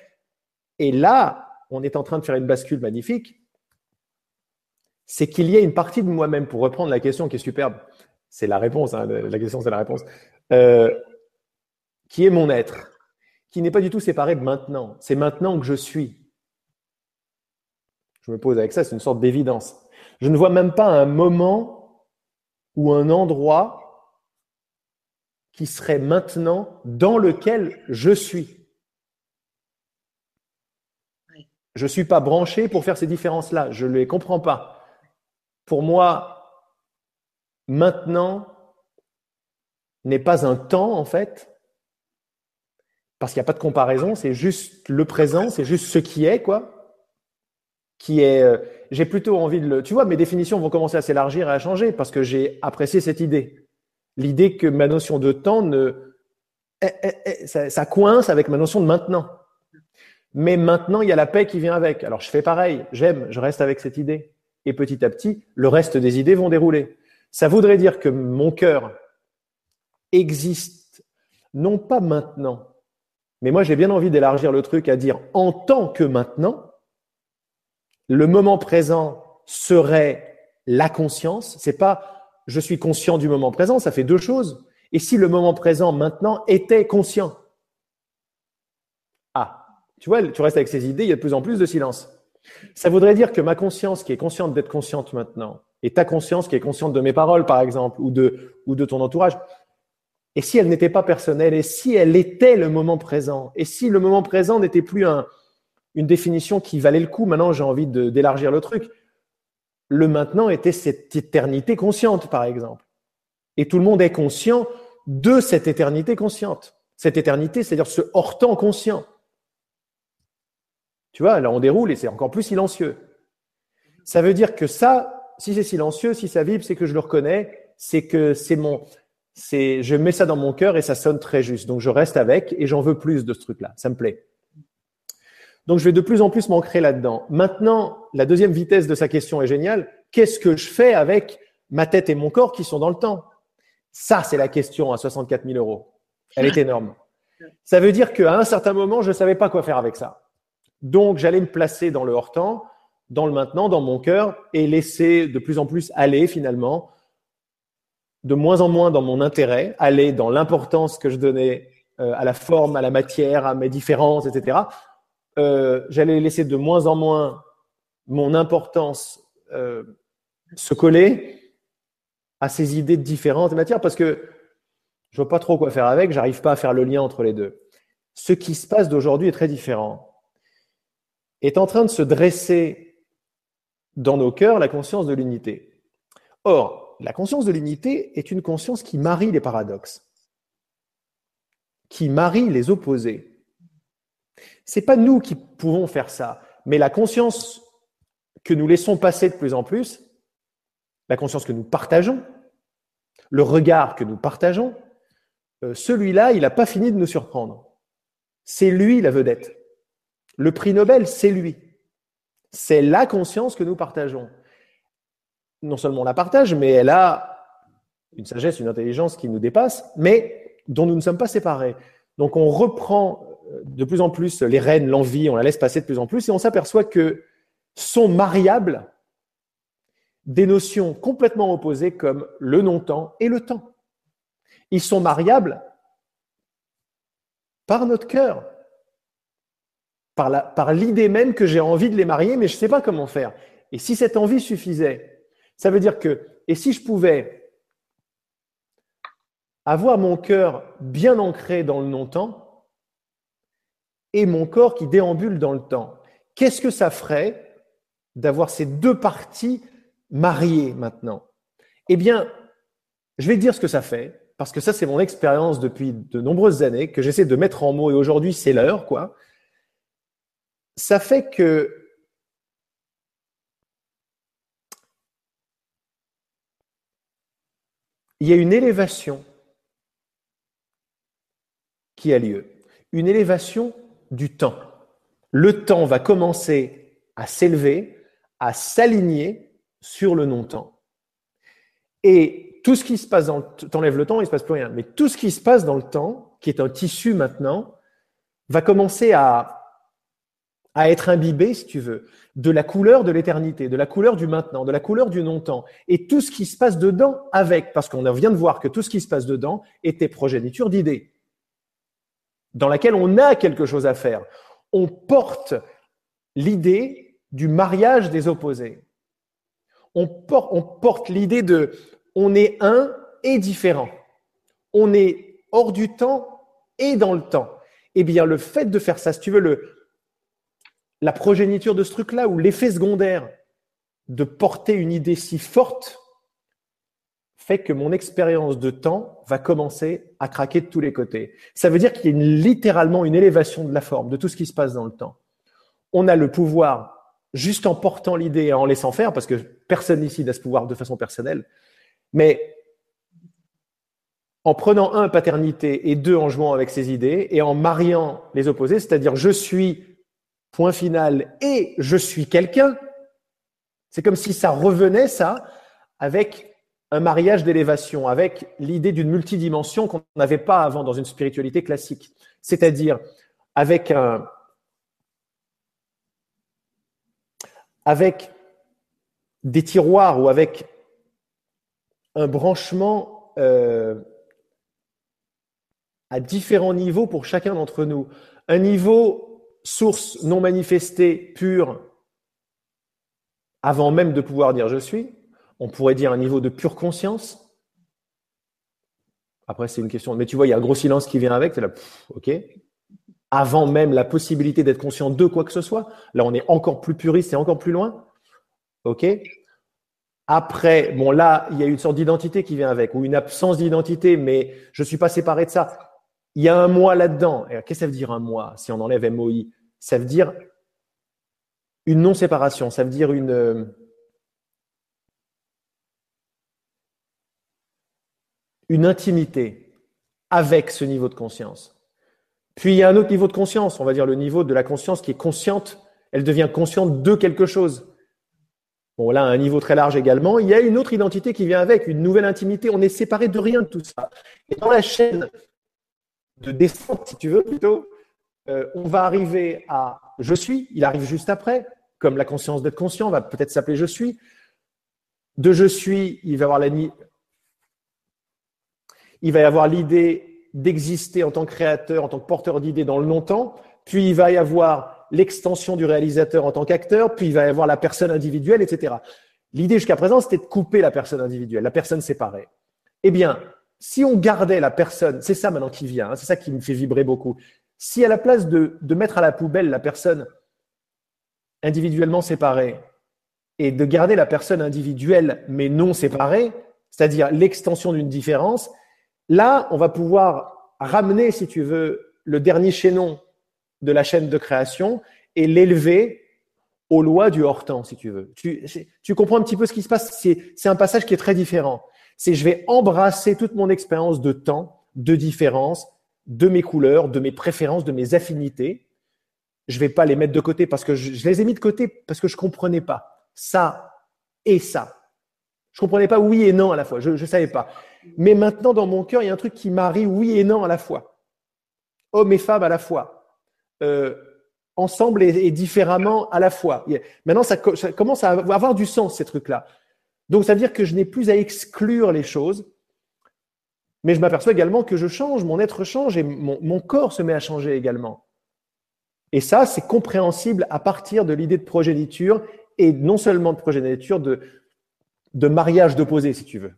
S1: Et là, on est en train de faire une bascule magnifique. C'est qu'il y a une partie de moi-même, pour reprendre la question qui est superbe, c'est la réponse, hein, la question c'est la réponse, euh, qui est mon être qui n'est pas du tout séparé de maintenant. C'est maintenant que je suis. Je me pose avec ça, c'est une sorte d'évidence. Je ne vois même pas un moment ou un endroit qui serait maintenant dans lequel je suis. Je ne suis pas branché pour faire ces différences-là. Je ne les comprends pas. Pour moi, maintenant n'est pas un temps, en fait, parce qu'il n'y a pas de comparaison, c'est juste le présent, c'est juste ce qui est, quoi. Qui est, euh, j'ai plutôt envie de le, tu vois, mes définitions vont commencer à s'élargir et à changer parce que j'ai apprécié cette idée. L'idée que ma notion de temps ne, eh, eh, eh, ça, coince avec ma notion de maintenant. Mais maintenant, il y a la paix qui vient avec. Alors, je fais pareil. J'aime, je reste avec cette idée. Et petit à petit, le reste des idées vont dérouler. Ça voudrait dire que mon cœur existe, non pas maintenant, mais moi, j'ai bien envie d'élargir le truc à dire en tant que maintenant, le moment présent serait la conscience. C'est pas je suis conscient du moment présent, ça fait deux choses. Et si le moment présent maintenant était conscient? Ah, tu vois, tu restes avec ces idées, il y a de plus en plus de silence. Ça voudrait dire que ma conscience qui est consciente d'être consciente maintenant, et ta conscience qui est consciente de mes paroles, par exemple, ou de, ou de ton entourage, et si elle n'était pas personnelle, et si elle était le moment présent, et si le moment présent n'était plus un, une définition qui valait le coup, maintenant j'ai envie d'élargir le truc, le maintenant était cette éternité consciente, par exemple. Et tout le monde est conscient de cette éternité consciente. Cette éternité, c'est-à-dire ce hors-temps conscient. Tu vois, là on déroule et c'est encore plus silencieux. Ça veut dire que ça, si c'est silencieux, si ça vibre, c'est que je le reconnais, c'est que c'est mon, c'est, je mets ça dans mon cœur et ça sonne très juste. Donc je reste avec et j'en veux plus de ce truc-là. Ça me plaît. Donc je vais de plus en plus m'ancrer là-dedans. Maintenant, la deuxième vitesse de sa question est géniale. Qu'est-ce que je fais avec ma tête et mon corps qui sont dans le temps? Ça, c'est la question à 64 000 euros. Elle est énorme. Ça veut dire qu'à un certain moment, je ne savais pas quoi faire avec ça. Donc j'allais me placer dans le hors-temps, dans le maintenant, dans mon cœur, et laisser de plus en plus aller finalement, de moins en moins dans mon intérêt, aller dans l'importance que je donnais euh, à la forme, à la matière, à mes différences, etc euh, j'allais laisser de moins en moins mon importance euh, se coller à ces idées différentes matières parce que je vois pas trop quoi faire avec, j'arrive pas à faire le lien entre les deux. Ce qui se passe d'aujourd'hui est très différent. Est en train de se dresser dans nos cœurs la conscience de l'unité. Or, la conscience de l'unité est une conscience qui marie les paradoxes, qui marie les opposés. C'est pas nous qui pouvons faire ça, mais la conscience que nous laissons passer de plus en plus, la conscience que nous partageons, le regard que nous partageons, euh, celui-là, il n'a pas fini de nous surprendre. C'est lui la vedette. Le prix Nobel, c'est lui. C'est la conscience que nous partageons. Non seulement on la partage, mais elle a une sagesse, une intelligence qui nous dépasse, mais dont nous ne sommes pas séparés. Donc on reprend de plus en plus les rênes, l'envie, on la laisse passer de plus en plus et on s'aperçoit que sont mariables des notions complètement opposées comme le non-temps et le temps. Ils sont mariables par notre cœur, par l'idée même que j'ai envie de les marier, mais je ne sais pas comment faire. Et si cette envie suffisait, ça veut dire que, et si je pouvais avoir mon cœur bien ancré dans le non-temps, et mon corps qui déambule dans le temps. Qu'est-ce que ça ferait d'avoir ces deux parties mariées maintenant? Eh bien, je vais dire ce que ça fait, parce que ça, c'est mon expérience depuis de nombreuses années, que j'essaie de mettre en mots, et aujourd'hui, c'est l'heure, quoi. Ça fait que il y a une élévation qui a lieu. Une élévation du temps. Le temps va commencer à s'élever, à s'aligner sur le non-temps. Et tout ce qui se passe dans le t'enlèves le temps, il se passe plus rien. Mais tout ce qui se passe dans le temps, qui est un tissu maintenant, va commencer à, à être imbibé, si tu veux, de la couleur de l'éternité, de la couleur du maintenant, de la couleur du non-temps. Et tout ce qui se passe dedans avec, parce qu'on vient de voir que tout ce qui se passe dedans était progéniture d'idées dans laquelle on a quelque chose à faire. On porte l'idée du mariage des opposés. On porte, l'idée de on est un et différent. On est hors du temps et dans le temps. Eh bien, le fait de faire ça, si tu veux, le, la progéniture de ce truc-là, ou l'effet secondaire de porter une idée si forte, fait que mon expérience de temps va commencer à craquer de tous les côtés. Ça veut dire qu'il y a littéralement une élévation de la forme, de tout ce qui se passe dans le temps. On a le pouvoir, juste en portant l'idée et en laissant faire, parce que personne ici n'a ce pouvoir de façon personnelle, mais en prenant un paternité et deux en jouant avec ses idées et en mariant les opposés, c'est-à-dire je suis point final et je suis quelqu'un, c'est comme si ça revenait ça avec un mariage d'élévation avec l'idée d'une multidimension qu'on n'avait pas avant dans une spiritualité classique. C'est-à-dire avec des tiroirs ou avec un branchement euh, à différents niveaux pour chacun d'entre nous. Un niveau source non manifestée, pure, avant même de pouvoir dire je suis. On pourrait dire un niveau de pure conscience. Après, c'est une question. Mais tu vois, il y a un gros silence qui vient avec. Es là, ok. Avant même la possibilité d'être conscient de quoi que ce soit. Là, on est encore plus puriste et encore plus loin. Ok. Après, bon là, il y a une sorte d'identité qui vient avec, ou une absence d'identité, mais je ne suis pas séparé de ça. Il y a un moi là-dedans. Qu'est-ce que ça veut dire un moi si on enlève MOI Ça veut dire une non-séparation, ça veut dire une, une intimité avec ce niveau de conscience. Puis il y a un autre niveau de conscience, on va dire le niveau de la conscience qui est consciente, elle devient consciente de quelque chose. Bon, là, un niveau très large également. Il y a une autre identité qui vient avec, une nouvelle intimité. On est séparé de rien de tout ça. Et dans la chaîne de descente, si tu veux, plutôt, euh, on va arriver à je suis, il arrive juste après, comme la conscience d'être conscient va peut-être s'appeler je suis. De je suis, il va y avoir la il va y avoir l'idée d'exister en tant que créateur, en tant que porteur d'idées dans le non-temps, puis il va y avoir l'extension du réalisateur en tant qu'acteur, puis il va y avoir la personne individuelle, etc. L'idée jusqu'à présent, c'était de couper la personne individuelle, la personne séparée. Eh bien, si on gardait la personne, c'est ça maintenant qui vient, hein, c'est ça qui me fait vibrer beaucoup. Si à la place de, de mettre à la poubelle la personne individuellement séparée et de garder la personne individuelle mais non séparée, c'est-à-dire l'extension d'une différence, là, on va pouvoir ramener, si tu veux, le dernier chaînon de la chaîne de création et l'élever aux lois du hors-temps, si tu veux. Tu, comprends un petit peu ce qui se passe? C'est un passage qui est très différent. C'est je vais embrasser toute mon expérience de temps, de différence, de mes couleurs, de mes préférences, de mes affinités. Je vais pas les mettre de côté parce que je, les ai mis de côté parce que je comprenais pas ça et ça. Je comprenais pas oui et non à la fois. Je ne savais pas. Mais maintenant, dans mon cœur, il y a un truc qui marie oui et non à la fois. Homme et femme à la fois. Euh, ensemble et, différemment à la fois. Maintenant, ça, commence à avoir du sens, ces trucs-là. Donc, ça veut dire que je n'ai plus à exclure les choses, mais je m'aperçois également que je change, mon être change et mon, corps se met à changer également. Et ça, c'est compréhensible à partir de l'idée de progéniture et non seulement de progéniture, de, de mariage d'opposés, si tu veux.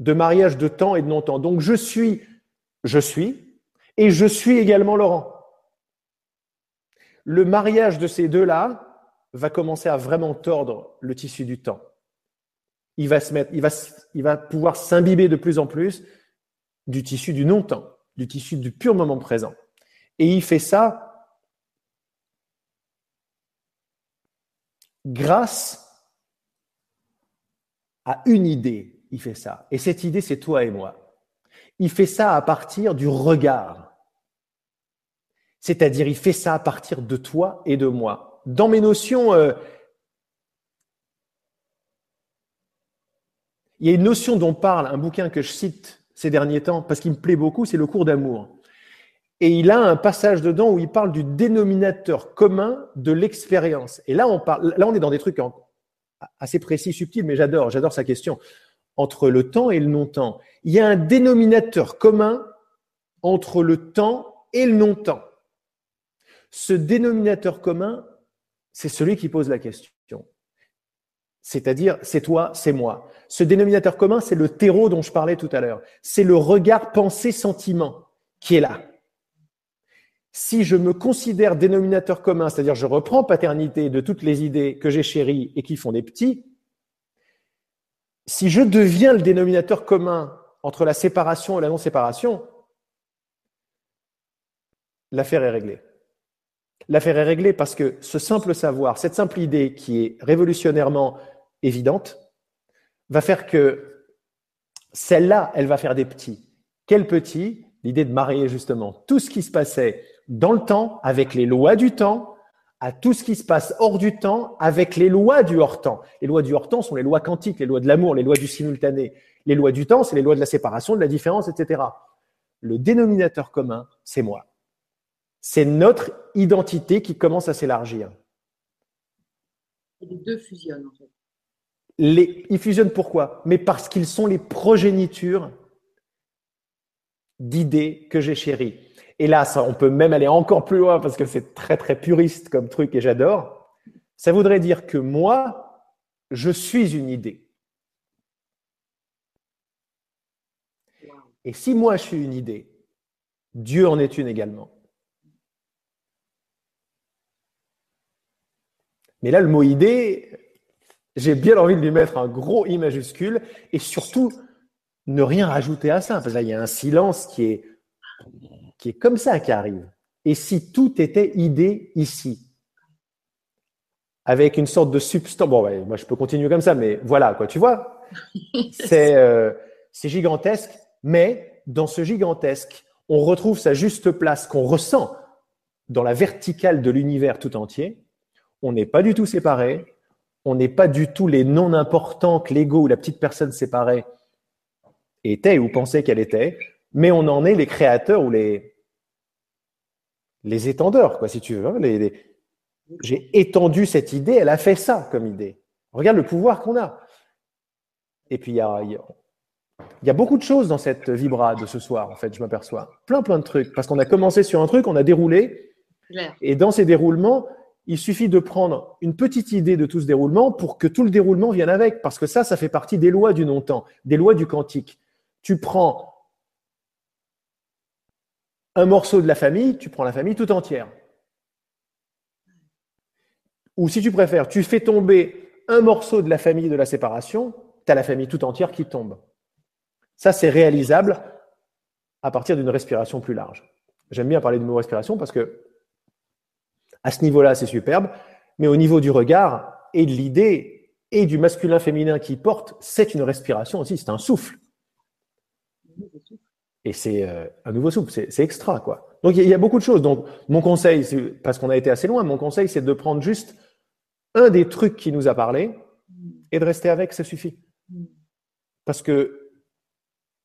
S1: De mariage de temps et de non-temps. Donc, je suis, je suis, et je suis également Laurent le mariage de ces deux-là va commencer à vraiment tordre le tissu du temps. Il va, se mettre, il va, il va pouvoir s'imbiber de plus en plus du tissu du non-temps, du tissu du pur moment présent. Et il fait ça grâce à une idée. Il fait ça. Et cette idée, c'est toi et moi. Il fait ça à partir du regard. C'est-à-dire, il fait ça à partir de toi et de moi. Dans mes notions, euh, il y a une notion dont parle un bouquin que je cite ces derniers temps, parce qu'il me plaît beaucoup, c'est le cours d'amour. Et il a un passage dedans où il parle du dénominateur commun de l'expérience. Et là, on parle, là, on est dans des trucs assez précis, subtils, mais j'adore, j'adore sa question. Entre le temps et le non-temps. Il y a un dénominateur commun entre le temps et le non-temps. Ce dénominateur commun, c'est celui qui pose la question. C'est-à-dire, c'est toi, c'est moi. Ce dénominateur commun, c'est le terreau dont je parlais tout à l'heure. C'est le regard pensée-sentiment qui est là. Si je me considère dénominateur commun, c'est-à-dire je reprends paternité de toutes les idées que j'ai chéries et qui font des petits, si je deviens le dénominateur commun entre la séparation et la non-séparation, l'affaire est réglée. L'affaire est réglée parce que ce simple savoir, cette simple idée qui est révolutionnairement évidente, va faire que celle-là, elle va faire des petits. Quel petit L'idée de marier justement. Tout ce qui se passait dans le temps avec les lois du temps à tout ce qui se passe hors du temps avec les lois du hors-temps. Les lois du hors-temps sont les lois quantiques, les lois de l'amour, les lois du simultané. Les lois du temps, c'est les lois de la séparation, de la différence, etc. Le dénominateur commun, c'est moi. C'est notre identité qui commence à s'élargir.
S2: les deux fusionnent, en fait.
S1: les, ils fusionnent pourquoi? Mais parce qu'ils sont les progénitures d'idées que j'ai chéries. Et là, on peut même aller encore plus loin parce que c'est très très puriste comme truc et j'adore. Ça voudrait dire que moi, je suis une idée. Et si moi je suis une idée, Dieu en est une également. Mais là, le mot idée, j'ai bien envie de lui mettre un gros I majuscule et surtout ne rien rajouter à ça. Parce que là, il y a un silence qui est, qui est comme ça qui arrive. Et si tout était idée ici? Avec une sorte de substance. Bon, moi je peux continuer comme ça, mais voilà quoi, tu vois? [LAUGHS] Euh, c'est gigantesque, mais dans ce gigantesque, on retrouve sa juste place qu'on ressent dans la verticale de l'univers tout entier. On n'est pas du tout séparés, on n'est pas du tout les non importants que l'ego ou la petite personne séparée était ou pensait qu'elle était, mais on en est les créateurs ou les, les étendeurs, quoi, si tu veux. Hein, les, j'ai étendu cette idée, elle a fait ça comme idée. Regarde le pouvoir qu'on a. Et puis, il y a, y a beaucoup de choses dans cette vibra de ce soir, en fait, je m'aperçois. Plein, plein de trucs. Parce qu'on a commencé sur un truc, on a déroulé. Et dans ces déroulements, il suffit de prendre une petite idée de tout ce déroulement pour que tout le déroulement vienne avec. Parce que ça, ça fait partie des lois du non-temps, des lois du quantique. Tu prends un morceau de la famille, tu prends la famille tout entière. Ou si tu préfères, tu fais tomber un morceau de la famille de la séparation, tu as la famille tout entière qui tombe. Ça, c'est réalisable à partir d'une respiration plus large. J'aime bien parler de mot respiration parce que à ce niveau-là, c'est superbe, mais au niveau du regard et de l'idée et du masculin-féminin qui porte, c'est une respiration aussi, c'est un souffle. Et c'est euh, un nouveau souffle, c'est extra, quoi. Donc il y, a beaucoup de choses. Donc mon conseil, parce qu'on a été assez loin, mon conseil, c'est de prendre juste un des trucs qui nous a parlé et de rester avec, ça suffit. Parce que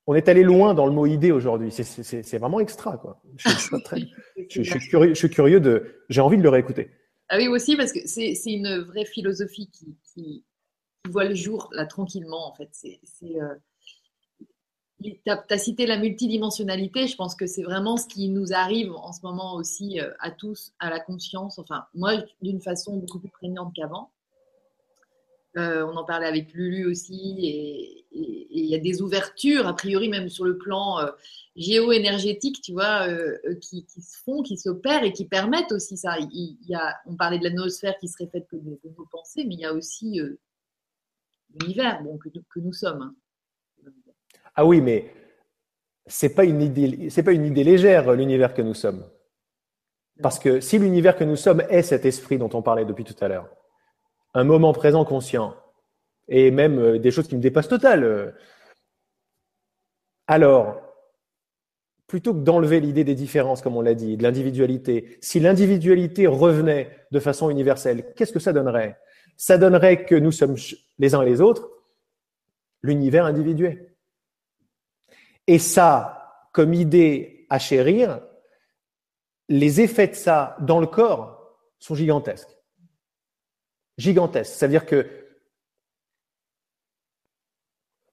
S1: on est allé loin dans le mot idée aujourd'hui. C'est vraiment extra, quoi. Je, suis [LAUGHS] curieux, je suis curieux de. J'ai envie de le réécouter.
S2: Ah oui, aussi, parce que c'est une vraie philosophie qui, qui, voit le jour là tranquillement, en fait. C'est. Tu as, cité la multidimensionnalité, je pense que c'est vraiment ce qui nous arrive en ce moment aussi euh, à tous, à la conscience, enfin moi d'une façon beaucoup plus prégnante qu'avant. Euh, on en parlait avec Lulu aussi, et il y a des ouvertures, a priori même sur le plan euh, géo-énergétique, tu vois, qui, se font, qui s'opèrent et qui permettent aussi ça. On parlait de la noosphère qui serait faite que de, nos pensées, mais il y a aussi l'univers bon, que, que, nous sommes.
S1: Ah oui, mais c'est pas une idée, pas une idée légère l'univers que nous sommes. Parce que si l'univers que nous sommes est cet esprit dont on parlait depuis tout à l'heure, un moment présent conscient, et même euh, des choses qui me dépassent total, euh, alors, plutôt que d'enlever l'idée des différences, comme on l'a dit, de l'individualité, si l'individualité revenait de façon universelle, qu'est-ce que ça donnerait? Ça donnerait que nous sommes les uns et les autres l'univers individué. Et ça, comme idée à chérir, les effets de ça dans le corps sont gigantesques. Gigantesques. C'est-à-dire que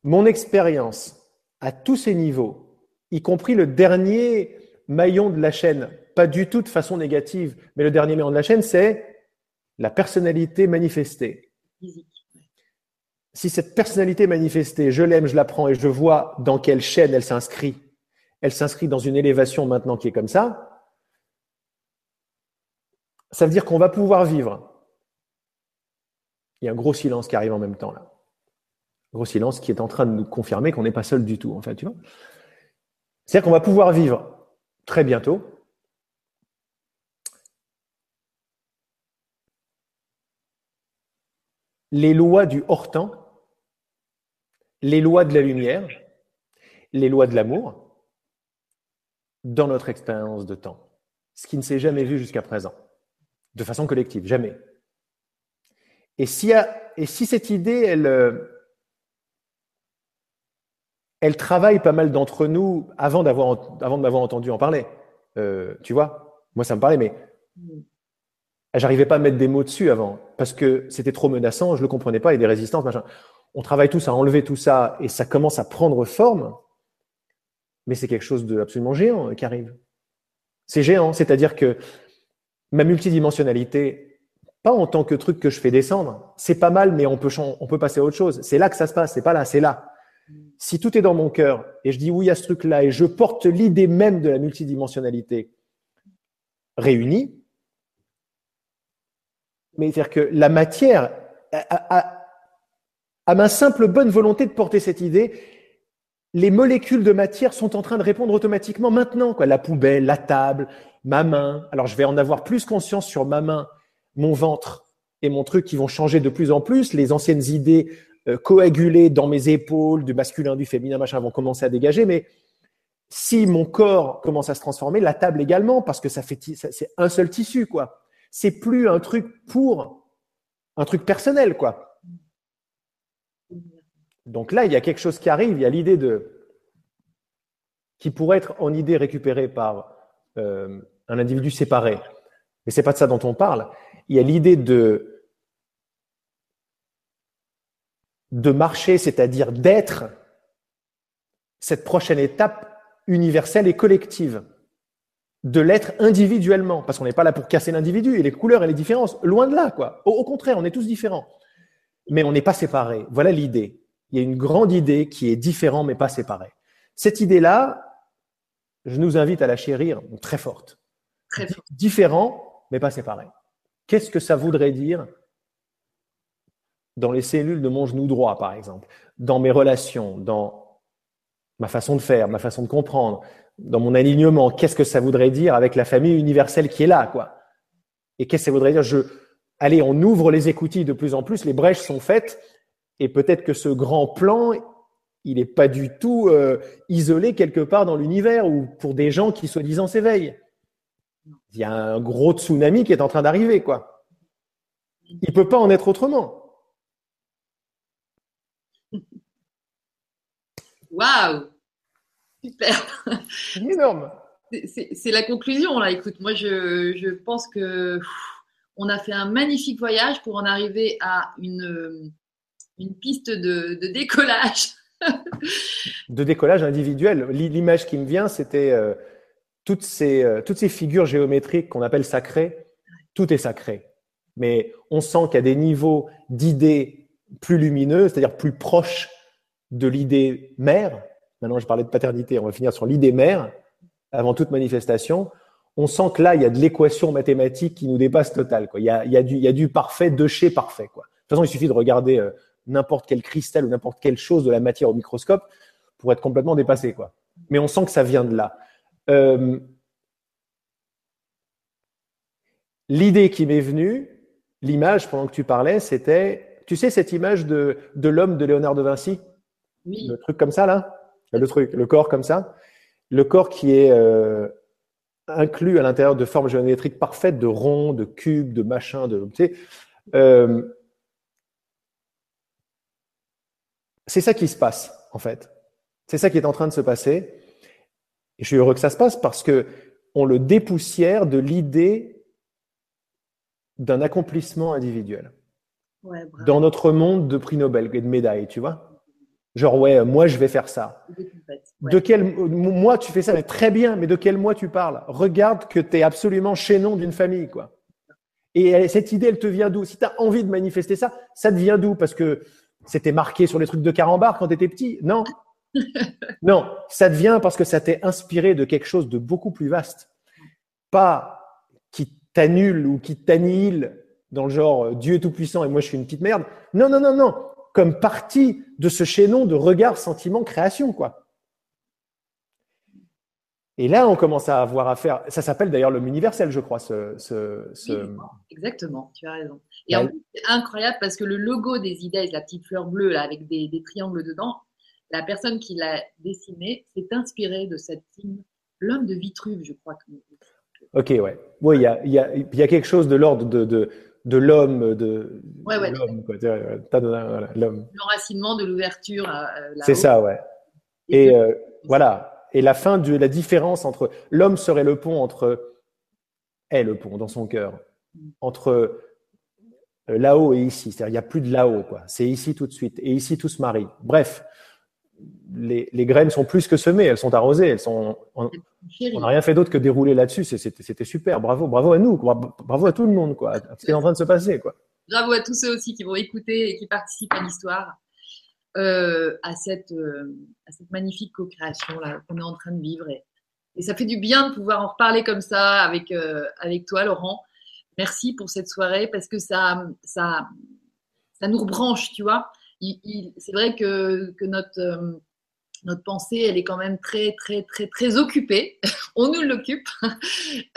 S1: mon expérience à tous ces niveaux, y compris le dernier maillon de la chaîne, pas du tout de façon négative, mais le dernier maillon de la chaîne, c'est la personnalité manifestée si cette personnalité manifestée, je l'aime, je la prends et je vois dans quelle chaîne elle s'inscrit, elle s'inscrit dans une élévation maintenant qui est comme ça, ça veut dire qu'on va pouvoir vivre. Il y a un gros silence qui arrive en même temps là. gros silence qui est en train de nous confirmer qu'on n'est pas seul du tout, en fait, tu vois. C'est-à-dire qu'on va pouvoir vivre très bientôt les lois du hors-temps les lois de la lumière, les lois de l'amour dans notre expérience de temps. Ce qui ne s'est jamais vu jusqu'à présent, de façon collective, jamais. Et si, et si cette idée, elle, euh, elle travaille pas mal d'entre nous avant, d'avoir, de m'avoir entendu en parler, euh, tu vois, moi ça me parlait, mais j'arrivais pas à mettre des mots dessus avant parce que c'était trop menaçant, je le comprenais pas, il y a des résistances, machin. On travaille tous à enlever tout ça et ça commence à prendre forme, mais c'est quelque chose d'absolument géant qui arrive. C'est géant, c'est-à-dire que ma multidimensionnalité, pas en tant que truc que je fais descendre, c'est pas mal, mais on peut, passer à autre chose. C'est là que ça se passe, c'est pas là, c'est là. Si tout est dans mon cœur et je dis oui à ce truc-là et je porte l'idée même de la multidimensionnalité réunie, mais c'est-à-dire que la matière, à, ma simple bonne volonté de porter cette idée, les molécules de matière sont en train de répondre automatiquement maintenant. Quoi. La poubelle, la table, ma main. Alors je vais en avoir plus conscience sur ma main, mon ventre et mon truc qui vont changer de plus en plus. Les anciennes idées euh, coagulées dans mes épaules, du masculin, du féminin, machin, vont commencer à dégager. Mais si mon corps commence à se transformer, la table également, parce que ça fait, c'est un seul tissu, quoi. C'est plus un truc pour un truc personnel, quoi. Donc là, il y a quelque chose qui arrive. Il y a l'idée de qui pourrait être en idée récupérée par euh, un individu séparé. Mais c'est pas de ça dont on parle. Il y a l'idée de de marcher, c'est-à-dire d'être cette prochaine étape universelle et collective, de l'être individuellement, parce qu'on n'est pas là pour casser l'individu et les couleurs et les différences, loin de là, quoi. Au, contraire, on est tous différents, mais on n'est pas séparés. Voilà l'idée. Il y a une grande idée qui est différente mais pas séparée. Cette idée-là, je nous invite à la chérir très forte.
S2: Très.
S1: Différent mais pas séparé. Qu'est-ce que ça voudrait dire dans les cellules de mon genou droit, par exemple, dans mes relations, dans ma façon de faire, ma façon de comprendre, dans mon alignement, qu'est-ce que ça voudrait dire avec la famille universelle qui est là, quoi? Et qu'est-ce que ça voudrait dire? Je, allez, on ouvre les écoutilles de plus en plus, les brèches sont faites, et peut-être que ce grand plan, il n'est pas du tout euh, isolé quelque part dans l'univers ou pour des gens qui soi-disant s'éveillent. Il y a un gros tsunami qui est en train d'arriver, quoi. Il peut pas en être autrement.
S2: Waouh Super
S1: énorme
S2: C'est la conclusion, là. Écoute, moi, je, pense que on a fait un magnifique voyage pour en arriver à une, une piste de, décollage. [LAUGHS]
S1: de décollage individuel. L'image qui me vient, c'était euh, toutes, ces, euh, toutes ces figures géométriques qu'on appelle sacrées. Tout est sacré. Mais on sent qu'il y a des niveaux d'idées plus lumineux, c'est-à-dire plus proches de l'idée mère, maintenant je parlais de paternité, on va finir sur l'idée mère, avant toute manifestation, on sent que là, il y a de l'équation mathématique qui nous dépasse total. Quoi. Il, y a, du, parfait de chez parfait. De toute façon, il suffit de regarder euh, n'importe quel cristal ou n'importe quelle chose de la matière au microscope pour être complètement dépassé. Quoi. Mais on sent que ça vient de là. Euh, l'idée qui m'est venue, l'image pendant que tu parlais, c'était, tu sais, cette image de, de l'homme de Léonard de Vinci? Le truc comme ça, là? Le truc, le corps comme ça? Le corps qui est euh, inclus à l'intérieur de formes géométriques parfaites, de ronds, de cubes, de machins, de. Euh, c'est ça qui se passe, en fait. C'est ça qui est en train de se passer. Et je suis heureux que ça se passe parce que on le dépoussière de l'idée d'un accomplissement individuel. dans notre monde de prix Nobel et de médailles, tu vois. Genre, ouais, moi, je vais faire ça. De quel, moi, tu fais ça, mais très bien, mais de quel moi tu parles? Regarde que tu es absolument chaînon d'une famille, quoi. Et cette idée, elle te vient d'où? Si tu as envie de manifester ça, ça te vient d'où? Parce que c'était marqué sur les trucs de carambar quand tu étais petit Non? [LAUGHS] non, ça te vient parce que ça t'est inspiré de quelque chose de beaucoup plus vaste. Pas qui t'annule ou qui t'annihile dans le genre Dieu est tout-puissant et moi je suis une petite merde. Non, non, non, non comme partie de ce chaînon de regard, sentiment, création, quoi. Et là, on commence à avoir affaire. Ça s'appelle d'ailleurs l'homme universel, je crois. Ce,
S2: exactement, tu as raison. Et en plus, c'est incroyable parce que le logo des idées, la petite fleur bleue là, avec des, triangles dedans, la personne qui l'a dessiné s'est inspirée de cette signe, l'homme de Vitruve, je crois. Que...
S1: Ok, ouais. Oui, il y a, y, a, y a, quelque chose de l'ordre de, de, de l'homme, de,
S2: ouais, ouais,
S1: l'homme.
S2: L'enracinement de l'ouverture.
S1: C'est ça, ouais. Et, euh, voilà. Et la fin de la différence entre l'homme serait le pont entre est le pont dans son cœur entre euh, là-haut et ici. C'est-à-dire, il n'y a plus de là-haut, quoi. C'est ici tout de suite. Et ici, tout se marie. Bref, les, les, graines sont plus que semées, elles sont arrosées, elles sont. On n'a rien fait d'autre que dérouler là-dessus. C'était super. Bravo, bravo à nous, bravo à tout le monde, quoi. Ce qui est en train de se passer, quoi.
S2: Bravo à tous ceux aussi qui vont écouter et qui participent à l'histoire, euh, à cette euh, à cette magnifique co-création qu'on est en train de vivre. Et, ça fait du bien de pouvoir en reparler comme ça avec euh, avec toi, Laurent. Merci pour cette soirée parce que ça ça ça nous rebranche, tu vois c'est vrai que, notre, euh, notre pensée, elle est quand même très, très, très, très occupée. [LAUGHS] On nous l'occupe. [LAUGHS]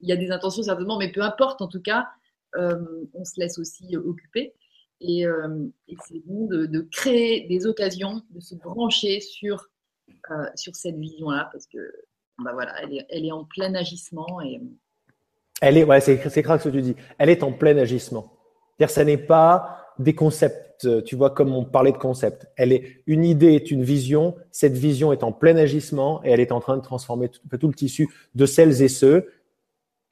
S2: Il y a des intentions certainement, mais peu importe, en tout cas, on se laisse aussi occuper. Et, c'est bon de, créer des occasions, de se brancher sur, sur cette vision-là, parce que bah voilà, elle est, elle est en plein agissement.
S1: Elle est, ouais, c'est, c'est ce que tu dis. Elle est en plein agissement. C'est-à-dire, ça n'est pas des concepts, euh, tu vois, comme on parlait de concepts. Elle est, une idée est une vision, cette vision est en plein agissement et elle est en train de transformer tout, tout le tissu de celles et ceux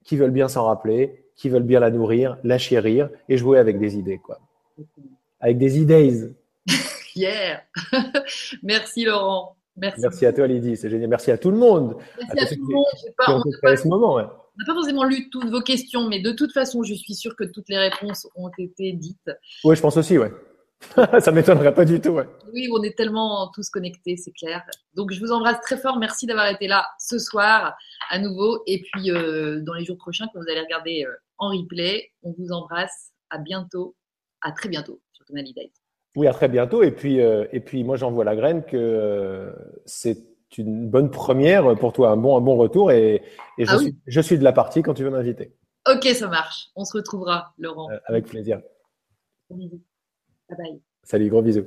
S1: qui veulent bien s'en rappeler, qui veulent bien la nourrir, la chérir et jouer avec des idées, quoi. Avec des idées. [LAUGHS]
S2: yeah. [LAUGHS] Merci Laurent.
S1: Merci. Merci à toi Lydie, c'est génial. Merci à tout le monde.
S2: Merci à, tout le monde.
S1: Ouais.
S2: On n'a pas forcément lu toutes vos questions, mais de toute façon, je suis sûre que toutes les réponses ont été dites.
S1: Oui, je pense aussi, ouais. [LAUGHS] ça m'étonnerait pas du tout, ouais.
S2: Oui, on est tellement tous connectés, c'est clair. Donc, je vous embrasse très fort. Merci d'avoir été là ce soir à nouveau. Et puis, euh, dans les jours prochains, quand vous allez regarder euh, en replay, on vous embrasse. À bientôt. À très bientôt sur Tonali Day.
S1: Oui, à très bientôt. Et puis, euh, et puis moi, j'envoie la graine que c'est une bonne première pour toi, un bon, un bon retour. Et, je, ah suis, je suis de la partie quand tu veux m'inviter.
S2: Ok, ça marche. On se retrouvera, Laurent.
S1: Euh, avec plaisir.
S2: Gros bisous. Bye bye.
S1: Salut, gros bisous.